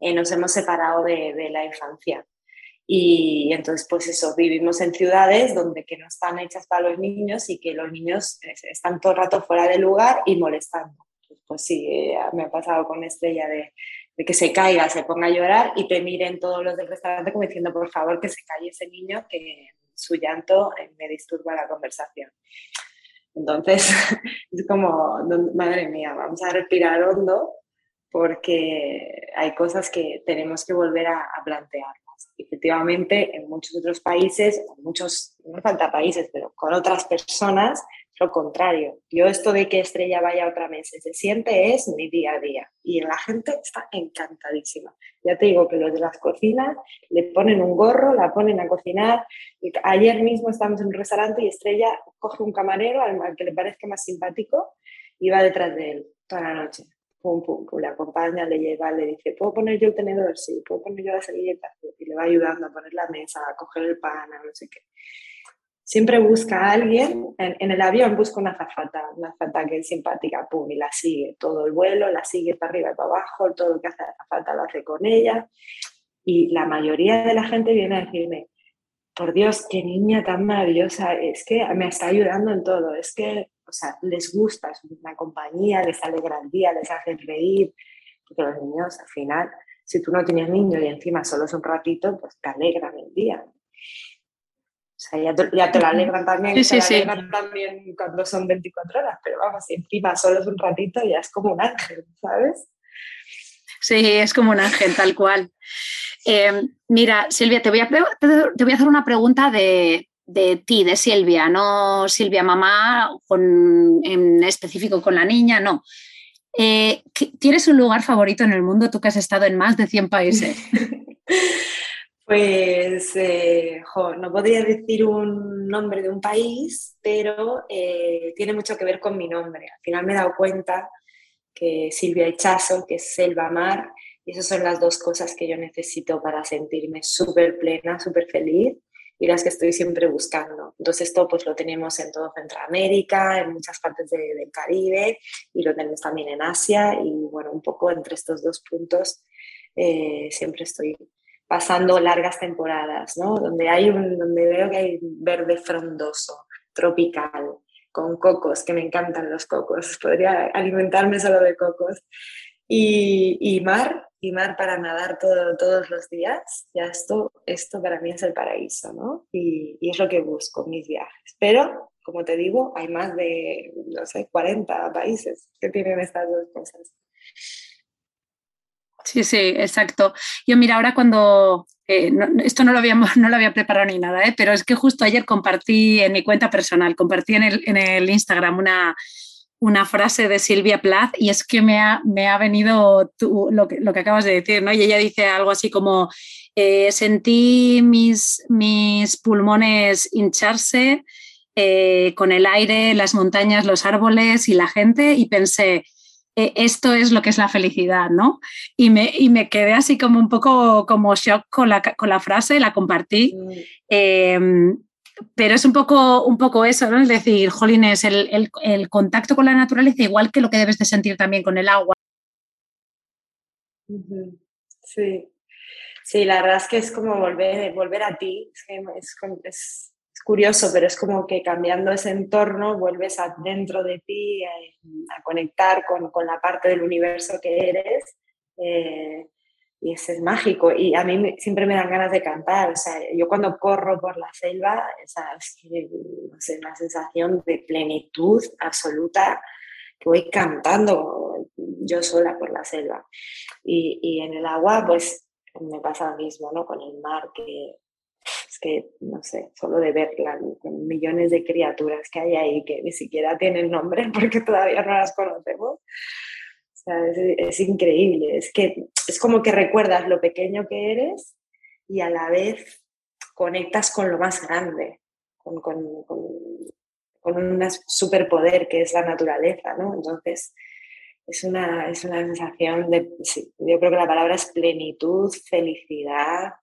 Speaker 2: eh, nos hemos separado de, la infancia. Y entonces, pues eso, vivimos en ciudades donde que no están hechas para los niños y que los niños eh, están todo el rato fuera de lugar y molestando. Pues, pues sí, eh, me ha pasado con Estrella de, de, que se caiga, se ponga a llorar y te miren todos los del restaurante como diciendo, por favor, que se calle ese niño, que su llanto me disturba la conversación. Entonces, es como, madre mía, vamos a respirar hondo porque hay cosas que tenemos que volver a, plantearnos. Efectivamente, en muchos otros países, muchos, no falta países, pero con otras personas, lo contrario. Yo esto de que Estrella vaya otra vez se siente es mi día a día y la gente está encantadísima. Ya te digo que los de las cocinas le ponen un gorro, la ponen a cocinar. Ayer mismo estamos en un restaurante y Estrella coge un camarero al que le parezca más simpático y va detrás de él toda la noche pum, pum, le acompaña, le lleva, le dice, ¿puedo poner yo el tenedor? Sí, ¿puedo poner yo la servilleta? Y le va ayudando a poner la mesa, a coger el pan, a no sé qué. siempre busca a alguien, en, el avión busca una azafata, una azafata que es simpática, pum, y la sigue todo el vuelo, la sigue para arriba y para abajo, todo lo que hace la lo hace con ella. Y la mayoría de la gente viene a decirme, por Dios, qué niña tan maravillosa, es que me está ayudando en todo, es que, o sea, les gusta, es una compañía, les alegra el día, les hace reír, porque los niños al final, si tú no tienes niño y encima solo es un ratito, pues te alegran el día. O sea, ya te, ya te lo alegran también, sí, te alegran también cuando son 24 horas, pero vamos, si encima solo es un ratito, ya es como un ángel, ¿sabes?
Speaker 1: Sí, es como un ángel, tal cual. Eh, mira, Silvia, te voy, a, te voy a hacer una pregunta de, de ti, de Silvia, no Silvia mamá en específico con la niña, no. Eh, ¿Tienes un lugar favorito en el mundo, tú que has estado en más de 100 países?
Speaker 2: Pues eh, no podría decir un nombre de un país, pero eh, tiene mucho que ver con mi nombre. Al final me he dado cuenta que Silvia Echazo, que es selva mar, y esas son las dos cosas que yo necesito para sentirme súper plena, súper feliz y las que estoy siempre buscando. Entonces esto pues lo tenemos en todo Centroamérica, en muchas partes del Caribe y lo tenemos también en Asia y bueno, un poco entre estos dos puntos eh, siempre estoy pasando largas temporadas, ¿no? Donde, hay un, donde veo que hay verde frondoso, tropical, con cocos, que me encantan los cocos, podría alimentarme solo de cocos. Y mar, y mar para nadar todo, todos los días, ya esto, esto para mí es el paraíso, ¿no? Y, y es lo que busco mis viajes. Pero, como te digo, hay más de, no sé, 40 países que tienen estas dos cosas.
Speaker 1: Sí, sí, exacto. Yo mira, ahora cuando, eh, esto no lo, habíamos, no lo había preparado ni nada, ¿eh? pero es que justo ayer compartí en mi cuenta personal, compartí en el, en el Instagram una, una frase de Silvia Plath y es que me ha, me ha venido lo, que, lo que acabas de decir, ¿no? Y ella dice algo así como, eh, sentí mis, mis pulmones hincharse con el aire, las montañas, los árboles y la gente y pensé, e, esto es lo que es la felicidad, ¿no? Y me, y me quedé así como un poco como shock con la, con la frase, la compartí. Mm. Pero es un poco, un poco eso, ¿no? Es decir, jolines, el, el, el, contacto con la naturaleza, igual que lo que debes de sentir también con el agua.
Speaker 2: Sí, sí, la verdad es que es como volver, volver a ti, es, es, curioso, pero es como que cambiando ese entorno vuelves dentro de ti a, conectar con, con, la parte del universo que eres. Eh, y eso es mágico. Y a mí siempre me dan ganas de cantar. O sea, yo cuando corro por la selva, esa, es una sensación de plenitud absoluta que voy cantando yo sola por la selva. Y, y en el agua, pues me pasa lo mismo, ¿no? Con el mar, que es que, no sé, solo de verla, con millones de criaturas que hay ahí que ni siquiera tienen nombre porque todavía no las conocemos. Es, increíble, es que es como que recuerdas lo pequeño que eres y a la vez conectas con lo más grande, con, con, con, con un superpoder que es la naturaleza, ¿no? Entonces, es una, es una sensación de, yo creo que la palabra es plenitud, felicidad,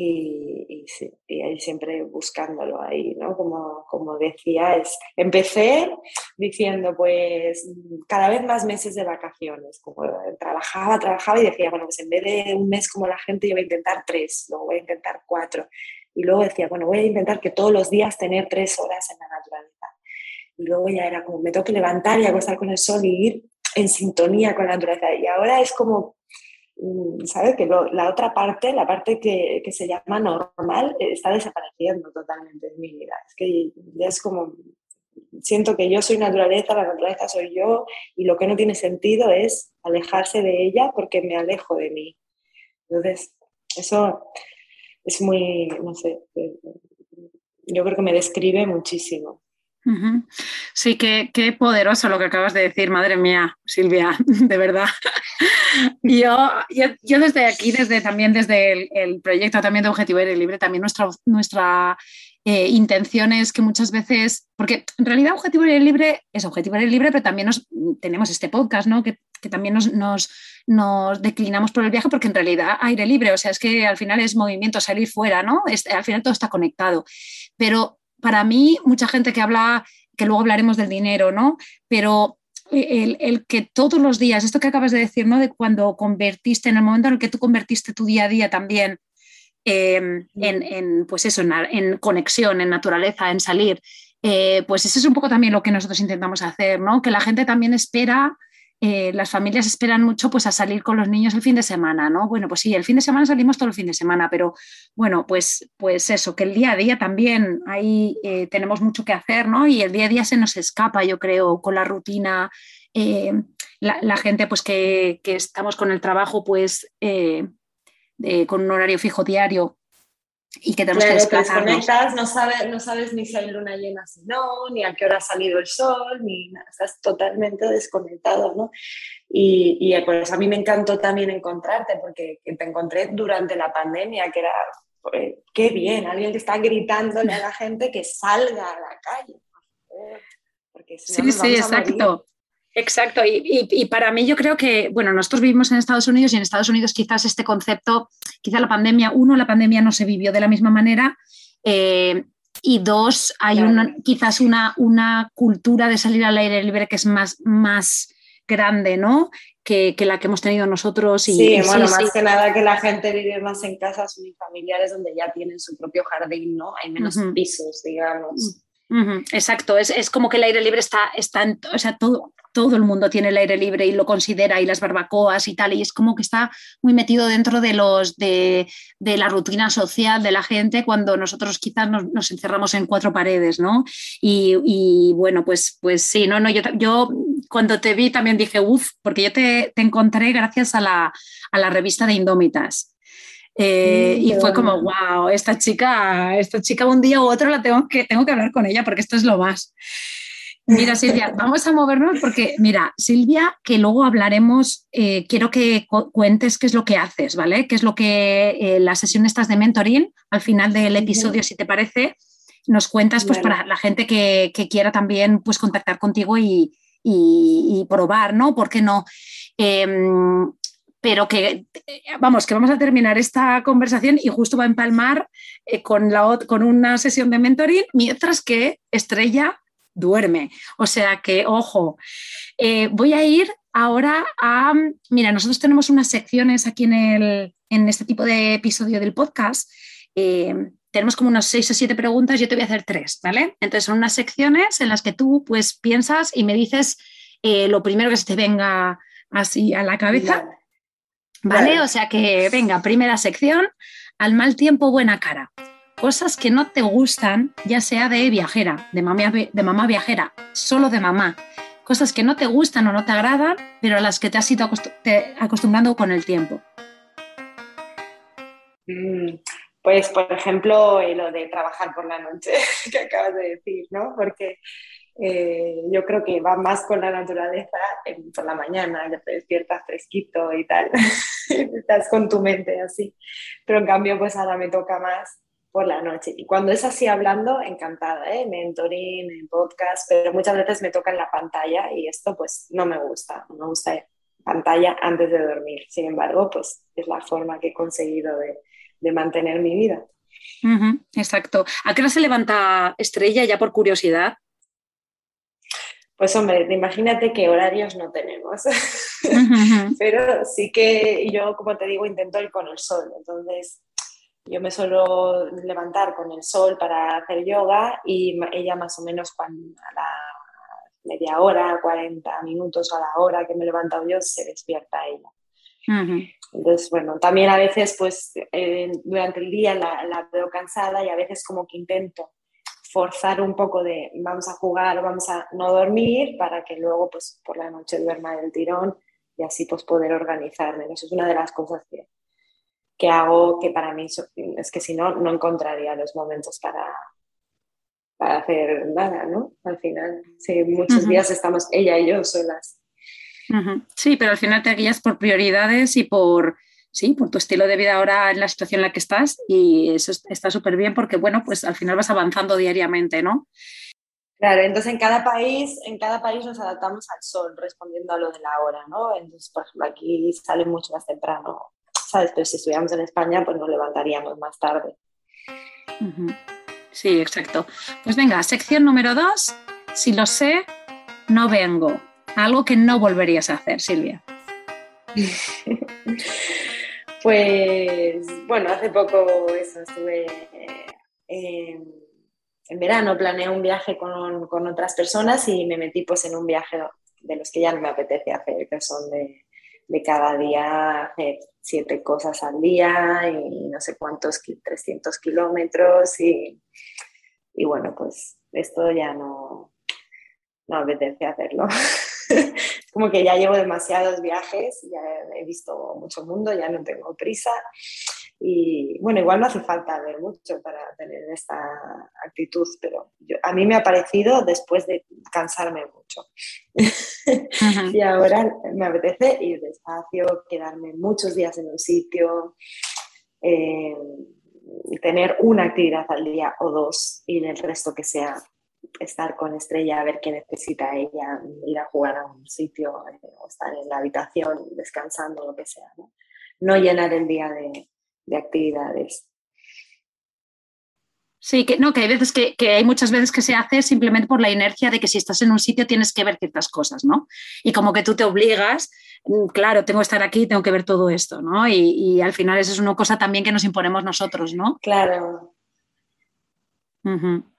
Speaker 2: y, y, ahí siempre buscándolo ahí, ¿no? Como, como decía, es, empecé diciendo, pues, cada vez más meses de vacaciones, como trabajaba, trabajaba y decía, bueno, pues en vez de un mes como la gente, yo voy a intentar tres, luego voy a intentar cuatro. Y luego decía, bueno, voy a intentar que todos los días tener tres horas en la naturaleza. Y luego ya era como, me tengo que levantar y acostar con el sol y ir en sintonía con la naturaleza. Y ahora es como ¿sabes? Que la otra parte, la parte que, que, se llama normal, eh, está desapareciendo totalmente en mi vida. Es que es como, siento que yo soy naturaleza, la naturaleza soy yo, y lo que no tiene sentido es alejarse de ella porque me alejo de mí. Entonces, eso es muy, no sé, eh, yo creo que me describe muchísimo.
Speaker 1: Sí, qué, qué, poderoso lo que acabas de decir, madre mía, Silvia, de verdad. yo, yo, desde aquí, desde también desde el, proyecto también de Objetivo Aire Libre, también nuestra, nuestra eh, intención es que muchas veces, porque en realidad Objetivo Aire Libre es Objetivo Aire Libre, pero también nos, tenemos este podcast, ¿no? Que, que también nos, nos, nos, declinamos por el viaje porque en realidad aire libre, o sea, es que al final es movimiento, salir fuera, ¿no? Es, al final todo está conectado. Pero para mí, mucha gente que habla, que luego hablaremos del dinero, ¿no? Pero el, que todos los días, esto que acabas de decir, ¿no? De cuando convertiste, en el momento en el que tú convertiste tu día a día también em, en, pues eso, en, conexión, en naturaleza, en salir, eh, pues eso es un poco también lo que nosotros intentamos hacer, ¿no? Que la gente también espera eh, las familias esperan mucho pues a salir con los niños el fin de semana, ¿no? Bueno, pues sí, el fin de semana salimos todo el fin de semana, pero bueno, pues, pues eso, que el día a día también ahí eh, tenemos mucho que hacer, ¿no? Y el día a día se nos escapa, yo creo, con la rutina. Eh, la, gente pues que, que, estamos con el trabajo pues con un horario fijo diario y que tenemos que
Speaker 2: desplazarnos. no sabes, no sabes ni si hay luna llena si no, ni a qué hora ha salido el sol, ni nada, estás totalmente desconectado, ¿no? Y, y pues a mí me encantó también encontrarte, porque te encontré durante la pandemia, que era, pues, qué bien, alguien que está gritándole a la gente que salga a la calle,
Speaker 1: porque sí, sí, exacto. Exacto, y, para mí yo creo que, bueno, nosotros vivimos en Estados Unidos y en Estados Unidos quizás este concepto, quizá la pandemia, uno, la pandemia no se vivió de la misma manera, eh, y dos, hay una, quizás una, una cultura de salir al aire libre que es más, más grande, ¿no? Que, la que hemos tenido nosotros.
Speaker 2: Y, sí, bueno, más que nada que la gente vive más en casas familiares donde ya tienen su propio jardín, ¿no? Hay menos pisos, digamos.
Speaker 1: Exacto, es, es, como que el aire libre está, está en, o sea, todo, todo el mundo tiene el aire libre y lo considera y las barbacoas y tal, y es como que está muy metido dentro de, los, de, la rutina social de la gente cuando nosotros quizás nos, encerramos en cuatro paredes, ¿no? Y, bueno, pues, pues sí, no, no, yo, yo cuando te vi también dije, uff, porque yo te, encontré gracias a la, a la revista de Indómitas. Eh, y fue como, wow, esta chica, esta chica un día u otro la tengo que, tengo que hablar con ella porque esto es lo más. Mira, Silvia, vamos a movernos porque, mira, Silvia, que luego hablaremos, eh, quiero que cuentes qué es lo que haces, ¿vale? Qué es lo que eh, las sesiones estas de mentoring, al final del episodio, si te parece, nos cuentas pues para la gente que, quiera también pues contactar contigo y, probar, ¿no? ¿Por qué no? Em, pero que, vamos, que vamos a terminar esta conversación y justo va a empalmar eh, con, la, con una sesión de mentoring, mientras que Estrella duerme. O sea que, ojo, eh, voy a ir ahora a, mira, nosotros tenemos unas secciones aquí en, el, en este tipo de episodio del podcast. Eh, tenemos como unas seis o siete preguntas, yo te voy a hacer tres, ¿vale? Entonces son unas secciones en las que tú pues piensas y me dices eh, lo primero que se te venga así a la cabeza. ¿Vale? O sea que, venga, primera sección, al mal tiempo, buena cara cosas que no te gustan, ya sea de viajera, de mamá, de mamá viajera, solo de mamá, cosas que no te gustan o no te agradan, pero a las que te has ido acostumbrando con el tiempo.
Speaker 2: Mm, pues, por ejemplo, eh, lo de trabajar por la noche que acabas de decir, ¿no? Porque eh, yo creo que va más con la naturaleza por la mañana, ya te despiertas fresquito y tal, estás con tu mente así. Pero en cambio, pues ahora me toca más por la noche. Y cuando es así hablando, encantada, ¿eh? mentoring, en podcast, pero muchas veces me toca en la pantalla y esto pues no me gusta, no me gusta pantalla antes de dormir. Sin embargo, pues es la forma que he conseguido de, de mantener mi vida.
Speaker 1: exacto. ¿A qué hora se levanta Estrella ya por curiosidad?
Speaker 2: Pues hombre, imagínate qué horarios no tenemos. Pero sí que yo, como te digo, intento ir con el sol. Entonces, yo me suelo levantar con el sol para hacer yoga y ella más o menos cuando a la media hora, 40 minutos a la hora que me he levantado yo, se despierta ella. Entonces, bueno, también a veces pues eh, durante el día la, la, veo cansada y a veces como que intento forzar un poco de vamos a jugar, vamos a no dormir para que luego pues por la noche duerma del tirón y así pues poder organizarme. Eso es una de las cosas que, que hago que para mí es que si no, no encontraría los momentos para, para hacer nada, ¿no? Al final, sí, muchos días estamos ella y yo solas.
Speaker 1: Sí, pero al final te guías por prioridades y por, sí, por tu estilo de vida ahora en la situación en la que estás y eso está súper bien porque, bueno, pues al final vas avanzando diariamente, ¿no?
Speaker 2: Claro, entonces en cada país, en cada país nos adaptamos al sol, respondiendo a lo de la hora, ¿no? Entonces, por ejemplo, aquí sale mucho más temprano ¿sabes? Pero si estuviéramos en España, pues nos levantaríamos más tarde.
Speaker 1: Sí, exacto. Pues venga, sección número dos. Si lo sé, no vengo. Algo que no volverías a hacer, Silvia.
Speaker 2: pues bueno, hace poco eso, estuve eh, en verano, planeé un viaje con, con, otras personas y me metí pues en un viaje de los que ya no me apetece hacer, que son de, de cada día hacer siete cosas al día y no sé cuántos, 300 kilómetros y, y bueno, pues esto ya no, no apetece hacerlo. Como que ya llevo demasiados viajes, ya he visto mucho mundo, ya no tengo prisa. Y bueno, igual no hace falta ver mucho para tener esta actitud, pero a mí me ha parecido después de cansarme mucho. y ahora me apetece ir despacio, quedarme muchos días en un sitio, eh, tener una actividad al día o dos y el resto que sea estar con Estrella a ver qué necesita ella, ir a jugar a un sitio eh, o estar en la habitación descansando, lo que sea. No, no llenar el día de, de actividades.
Speaker 1: Sí, que no, que hay veces que, hay muchas veces que se hace simplemente por la inercia de que si estás en un sitio tienes que ver ciertas cosas, ¿no? Y como que tú te obligas, mm, claro, tengo que estar aquí, tengo que ver todo esto, ¿no? Y, al final eso es una cosa también que nos imponemos nosotros, ¿no?
Speaker 2: Claro.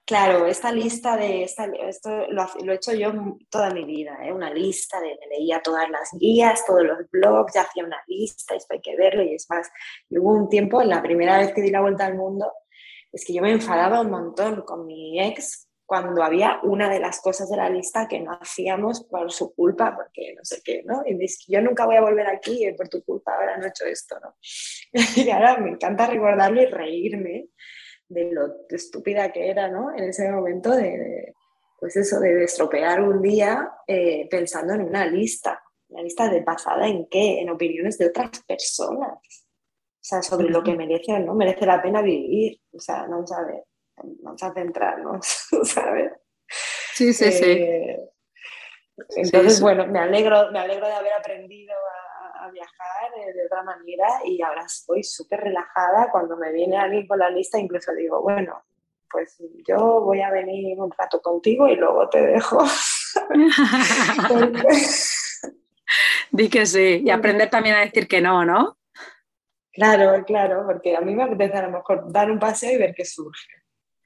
Speaker 2: Claro, esta lista de, esto lo, he hecho yo toda mi vida, ¿eh? una lista de, me leía todas las guías, todos los blogs, ya hacía una lista, esto hay que verlo y es más, hubo un tiempo, la primera vez que di la vuelta al mundo, es que yo me enfadaba un montón con mi ex cuando había una de las cosas de la lista que no hacíamos por su culpa, porque no sé qué, ¿no? Y me dice, yo nunca voy a volver aquí por tu culpa, ahora no he hecho esto, ¿no? Y ahora me encanta recordarlo y reírme de lo estúpida que era, ¿no? En ese momento de, pues eso, de estropear un día eh, pensando en una lista. ¿Una lista de pasada en qué? En opiniones de otras personas. O sea, sobre lo que merece o no merece la pena vivir. O sea, vamos a ver, vamos a centrarnos, ¿sabes?
Speaker 1: Sí, sí, sí. Eh,
Speaker 2: entonces, bueno, me alegro, me alegro de haber aprendido a, viajar eh, de otra manera y ahora estoy súper relajada. Cuando me viene alguien con la lista, incluso digo, bueno, pues yo voy a venir un rato contigo y luego te dejo.
Speaker 1: Di que sí, y aprender también a decir que no, ¿no?
Speaker 2: Claro, claro, porque a mí me apetece a lo mejor dar un paseo y ver qué surge.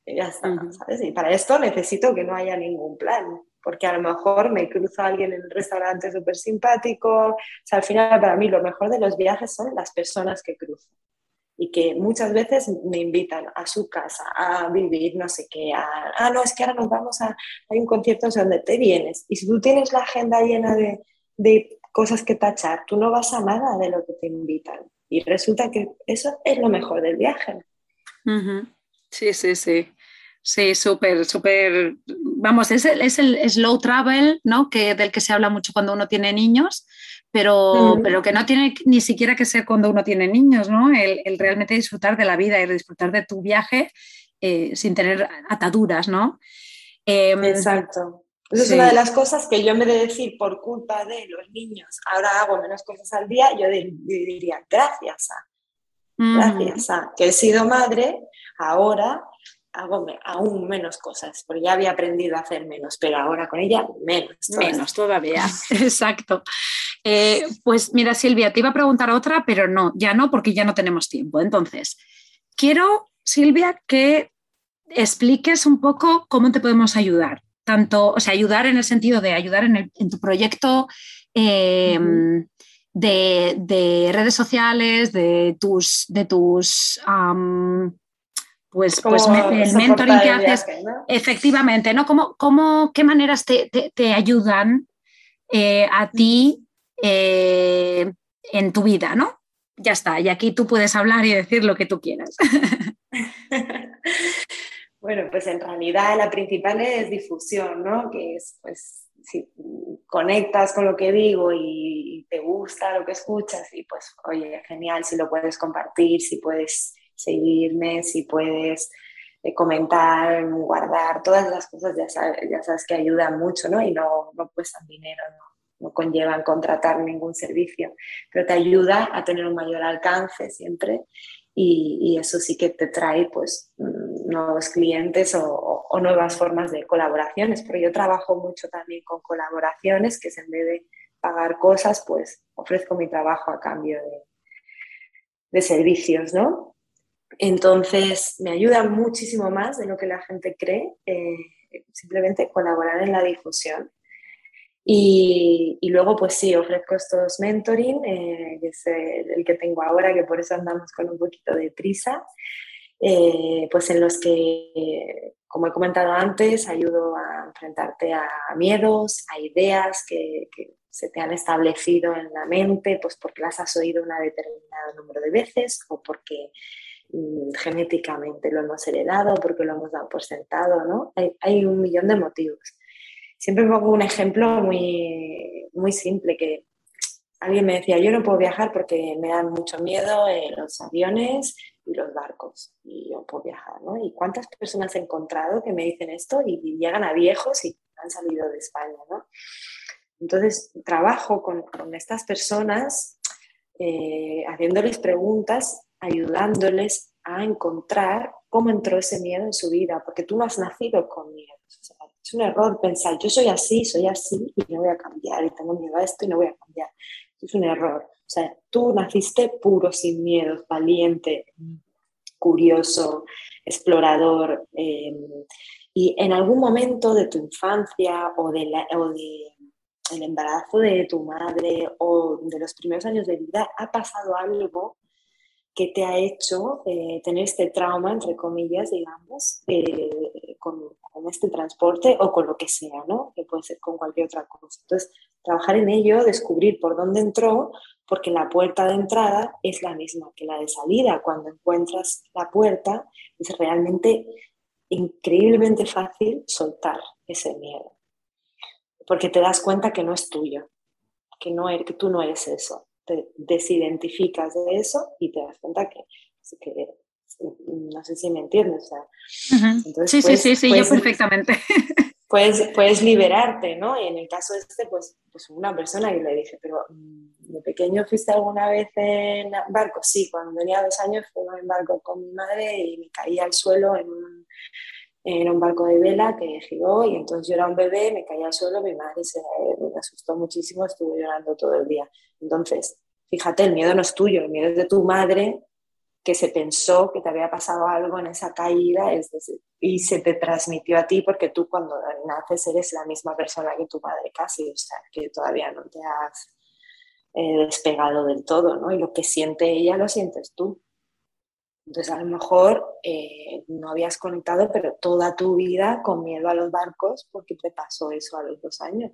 Speaker 2: Y ya está, ¿sabes? Y para esto necesito que no haya ningún plan, porque a lo mejor me cruzo a alguien en un restaurante súper simpático. O sea, al final para mí lo mejor de los viajes son las personas que cruzo y que muchas veces me invitan a su casa a vivir no sé qué, a, ah, no, es que ahora nos vamos a, hay un concierto donde te vienes y si tú tienes la agenda llena de, de cosas que tachar, tú no vas a nada de lo que te invitan. Y resulta que eso es lo mejor del viaje.
Speaker 1: Sí, sí, sí. Sí, súper, súper. Vamos, es el, es el, slow travel, ¿no? Que, del que se habla mucho cuando uno tiene niños, pero, pero que no tiene ni siquiera que ser cuando uno tiene niños, ¿no? El, realmente disfrutar de la vida y disfrutar de tu viaje eh, sin tener ataduras, ¿no?
Speaker 2: Em, Exacto. Esa es una de las cosas que yo me de decir por culpa de los niños, ahora hago menos cosas al día, yo diría gracias a, gracias a que he sido madre, ahora hago aún menos cosas, porque ya había aprendido a hacer menos, pero ahora con ella menos.
Speaker 1: Menos todavía, exacto. Eh, pues mira, Silvia, te iba a preguntar otra, pero no, ya no, porque ya no tenemos tiempo. Entonces, quiero, Silvia, que expliques un poco cómo te podemos ayudar tanto, o sea, ayudar en el sentido de ayudar en, tu proyecto em, de, redes sociales, de tus, de tus pues, pues el mentoring que haces. Efectivamente, ¿no? ¿Cómo, cómo, ¿Qué maneras te, ayudan eh, a ti eh, en tu vida, ¿no? Ya está, y aquí tú puedes hablar y decir lo que tú quieras.
Speaker 2: Bueno, pues en realidad la principal es difusión, ¿no? Que es, pues, si conectas con lo que digo y, te gusta lo que escuchas, y pues, oye, genial, si lo puedes compartir, si puedes seguirme, si puedes eh, comentar, guardar, todas las cosas ya sabes, ya sabes que ayudan mucho, ¿no? Y no, no cuestan dinero, no, no conllevan contratar ningún servicio, pero te ayuda a tener un mayor alcance siempre y, y eso sí que te trae, pues, mm, nuevos clientes o, nuevas formas de colaboraciones, pero yo trabajo mucho también con colaboraciones, que es en vez de pagar cosas, pues ofrezco mi trabajo a cambio de, servicios, ¿no? Entonces, me ayuda muchísimo más de lo que la gente cree, eh, simplemente colaborar en la difusión. Y, luego, pues sí, ofrezco estos mentoring, eh, que es el, que tengo ahora, que por eso andamos con un poquito de prisa, eh, pues en los que, como he comentado antes, ayudo a enfrentarte a miedos, a ideas que, que se te han establecido en la mente, pues porque las has oído una determinado número de veces o porque genéticamente lo hemos heredado, porque lo hemos dado por sentado, ¿no? Hay, hay, un millón de motivos. Siempre pongo un ejemplo muy, muy simple que alguien me decía, yo no puedo viajar porque me dan mucho miedo los aviones y los barcos y yo puedo viajar, ¿no? ¿Y cuántas personas he encontrado que me dicen esto y llegan a viejos y han salido de España, ¿no? Entonces, trabajo con, estas personas eh, haciéndoles preguntas, ayudándoles a encontrar cómo entró ese miedo en su vida, porque tú no has nacido con miedo. es un error pensar, yo soy así, soy así y no voy a cambiar, y tengo miedo a esto y no voy a cambiar. Es un error. O sea, tú naciste puro, sin miedos, valiente, curioso, explorador. Eh, y en algún momento de tu infancia o de, o de el embarazo de tu madre o de los primeros años de vida, ha pasado algo que te ha hecho eh, tener este trauma, entre comillas, digamos, eh, con, este transporte o con lo que sea, ¿no? Que puede ser con cualquier otra cosa. Entonces, trabajar en ello, descubrir por dónde entró, porque la puerta de entrada es la misma que la de salida. Cuando encuentras la puerta, es realmente increíblemente fácil soltar ese miedo porque te das cuenta que no es tuyo, que, no eres, que tú no eres eso. Te desidentificas de eso y te das cuenta que, no sé si me entiendes.
Speaker 1: sí, sí, sí, sí, yo perfectamente.
Speaker 2: Puedes, puedes liberarte, ¿no? Y en el caso este, pues, pues una persona y le dije, pero mm, ¿de pequeño fuiste alguna vez en barco? Sí, cuando tenía dos años fui en barco con mi madre y me caí al suelo en un, era un barco de vela que giró y entonces yo era un bebé, me caía al suelo, mi madre se me asustó muchísimo, estuve llorando todo el día. Entonces, fíjate, el miedo no es tuyo, el miedo es de tu madre que se pensó que te había pasado algo en esa caída y se te transmitió a ti porque tú cuando naces eres la misma persona que tu madre casi, o sea, que todavía no te has eh, despegado del todo, ¿no? Y lo que siente ella lo sientes tú. Entonces, a lo mejor eh, no habías conectado, pero toda tu vida con miedo a los barcos porque te pasó eso a los dos años.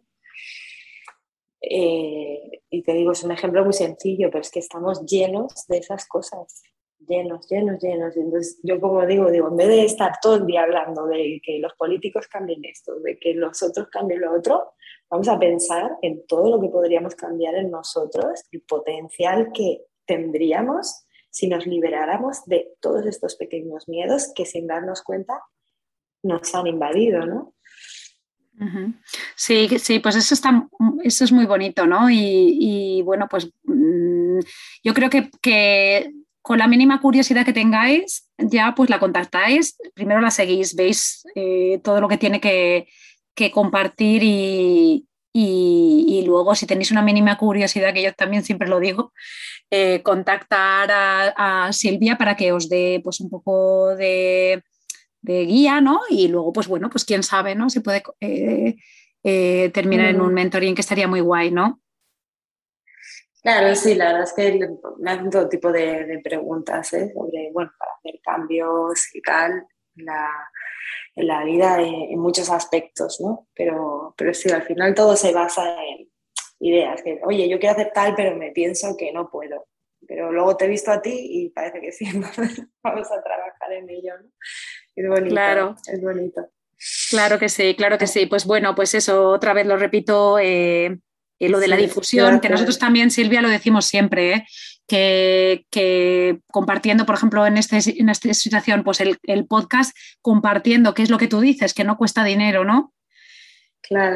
Speaker 2: Eh, y te digo, es un ejemplo muy sencillo, pero es que estamos llenos de esas cosas, llenos, llenos, llenos. Entonces, yo como digo, digo, en vez de estar todo el día hablando de que los políticos cambien esto, de que los otros cambien lo otro, vamos a pensar en todo lo que podríamos cambiar en nosotros, el potencial que tendríamos si nos liberáramos de todos estos pequeños miedos que sin darnos cuenta nos han invadido, ¿no?
Speaker 1: Sí, sí, pues eso está, eso es muy bonito, ¿no? Y, bueno, pues mm, yo creo que, con la mínima curiosidad que tengáis, ya pues la contactáis, primero la seguís, veis eh, todo lo que tiene que, compartir y, y, luego si tenéis una mínima curiosidad, que yo también siempre lo digo, eh, contactar a, Silvia para que os dé pues un poco de, guía, ¿no? Y luego, pues bueno, pues quién sabe, ¿no? Se puede eh, eh, terminar en un mentoring que estaría muy guay, ¿no?
Speaker 2: Claro, sí, la verdad es que me hacen todo tipo de, preguntas sobre, bueno, para hacer cambios y tal, en la vida en, muchos aspectos, ¿no? Pero, pero sí, al final todo se basa en, ideas, que oye, yo quiero hacer tal, pero me pienso que no puedo. Pero luego te he visto a ti y parece que sí, vamos a trabajar en ello. ¿no? Es bonito. Claro. Es bonito.
Speaker 1: Claro que sí, claro que sí. Pues bueno, pues eso, otra vez lo repito, eh, eh, lo de la difusión, que nosotros también, Silvia, lo decimos siempre, ¿eh? Que, que, compartiendo, por ejemplo, en, este, en esta situación, pues el, el, podcast, compartiendo qué es lo que tú dices, que no cuesta dinero, ¿no?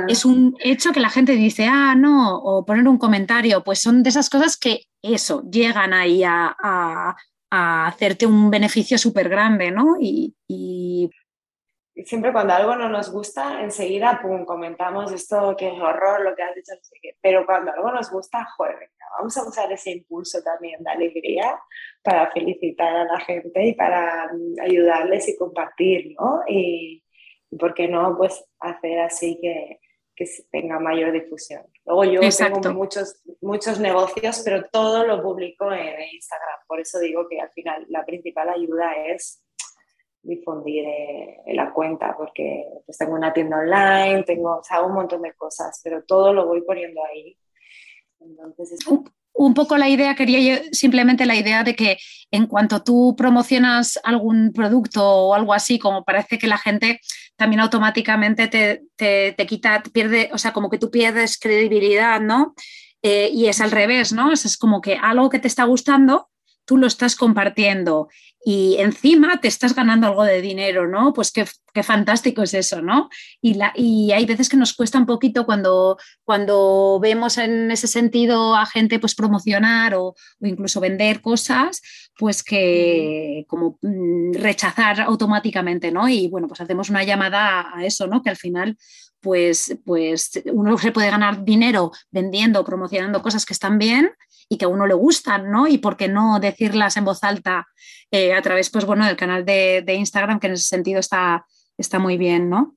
Speaker 1: Es un hecho que la gente dice, ah, no, o poner un comentario, pues son de esas cosas que eso, llegan ahí a, hacerte un beneficio súper grande, ¿no? Y,
Speaker 2: Siempre cuando algo no nos gusta, enseguida, pum, comentamos esto que es horror, lo que has dicho, no sé qué. Pero cuando algo nos gusta, joder, vamos a usar ese impulso también de alegría para felicitar a la gente y para mm, ayudarles y compartir, ¿no? Y, ¿por qué no? Pues hacer así que, que tenga mayor difusión. Luego yo tengo muchos, muchos negocios, pero todo lo publico en Instagram. Por eso digo que al final la principal ayuda es difundir eh, la cuenta, porque pues tengo una tienda online, tengo o un montón de cosas, pero todo lo voy poniendo ahí.
Speaker 1: Entonces, un poco la idea, quería yo simplemente la idea de que en cuanto tú promocionas algún producto o algo así, como parece que la gente también automáticamente te, te, quita, pierde, o sea, como que tú pierdes credibilidad, ¿no? Eh, y es al revés, ¿no? es como que algo que te está gustando, tú lo estás compartiendo y encima te estás ganando algo de dinero, ¿no? Pues qué, fantástico es eso, ¿no? Y, la, y, hay veces que nos cuesta un poquito cuando, cuando vemos en ese sentido a gente pues promocionar o, incluso vender cosas, pues que como mm, rechazar automáticamente, ¿no? Y bueno, pues hacemos una llamada a eso, ¿no? Que al final pues, pues uno se puede ganar dinero vendiendo, promocionando cosas que están bien y que a uno le gustan, ¿no? Y por qué no decirlas en voz alta eh, a través, pues bueno, del canal de, de, Instagram, que en ese sentido está, está muy bien, ¿no?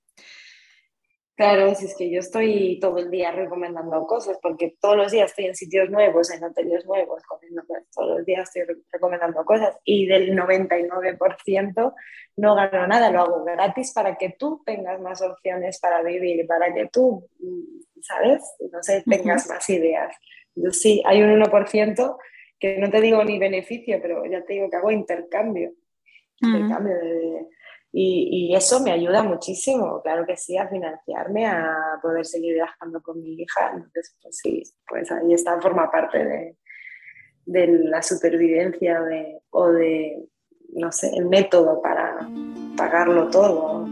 Speaker 2: Claro, si es que yo estoy todo el día recomendando cosas, porque todos los días estoy en sitios nuevos, en hoteles nuevos, comiendo todos los días estoy recomendando cosas y del 99% no gano nada, lo hago gratis para que tú tengas más opciones para vivir, para que tú, mm, ¿sabes? No sé, tengas más ideas. Entonces, sí, hay un 1% que no te digo ni beneficio, pero ya te digo que hago intercambio. Intercambio de y, eso me ayuda muchísimo, claro que sí, a financiarme, a poder seguir viajando con mi hija. Entonces, pues sí, pues ahí está, forma parte de, de la supervivencia de, o de, no sé, el método para pagarlo todo.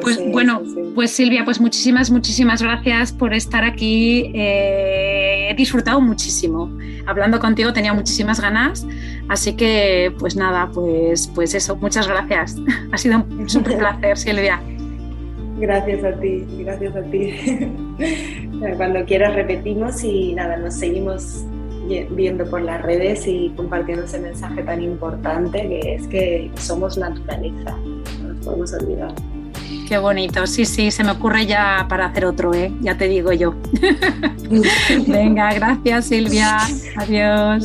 Speaker 1: Pues bueno, pues Silvia, pues muchísimas, muchísimas gracias por estar aquí. Eh, he disfrutado muchísimo. Hablando contigo tenía muchísimas ganas, así que pues nada, pues, pues eso, muchas gracias. Ha sido un súper placer, Silvia.
Speaker 2: Gracias a ti, gracias a ti. Cuando quieras repetimos y nada, nos seguimos viendo por las redes y compartiendo ese mensaje tan importante que es que somos naturaleza podemos olvidar.
Speaker 1: Qué bonito, sí, sí, se me ocurre ya para hacer otro, ¿eh? ya te digo yo. Venga, gracias Silvia, adiós.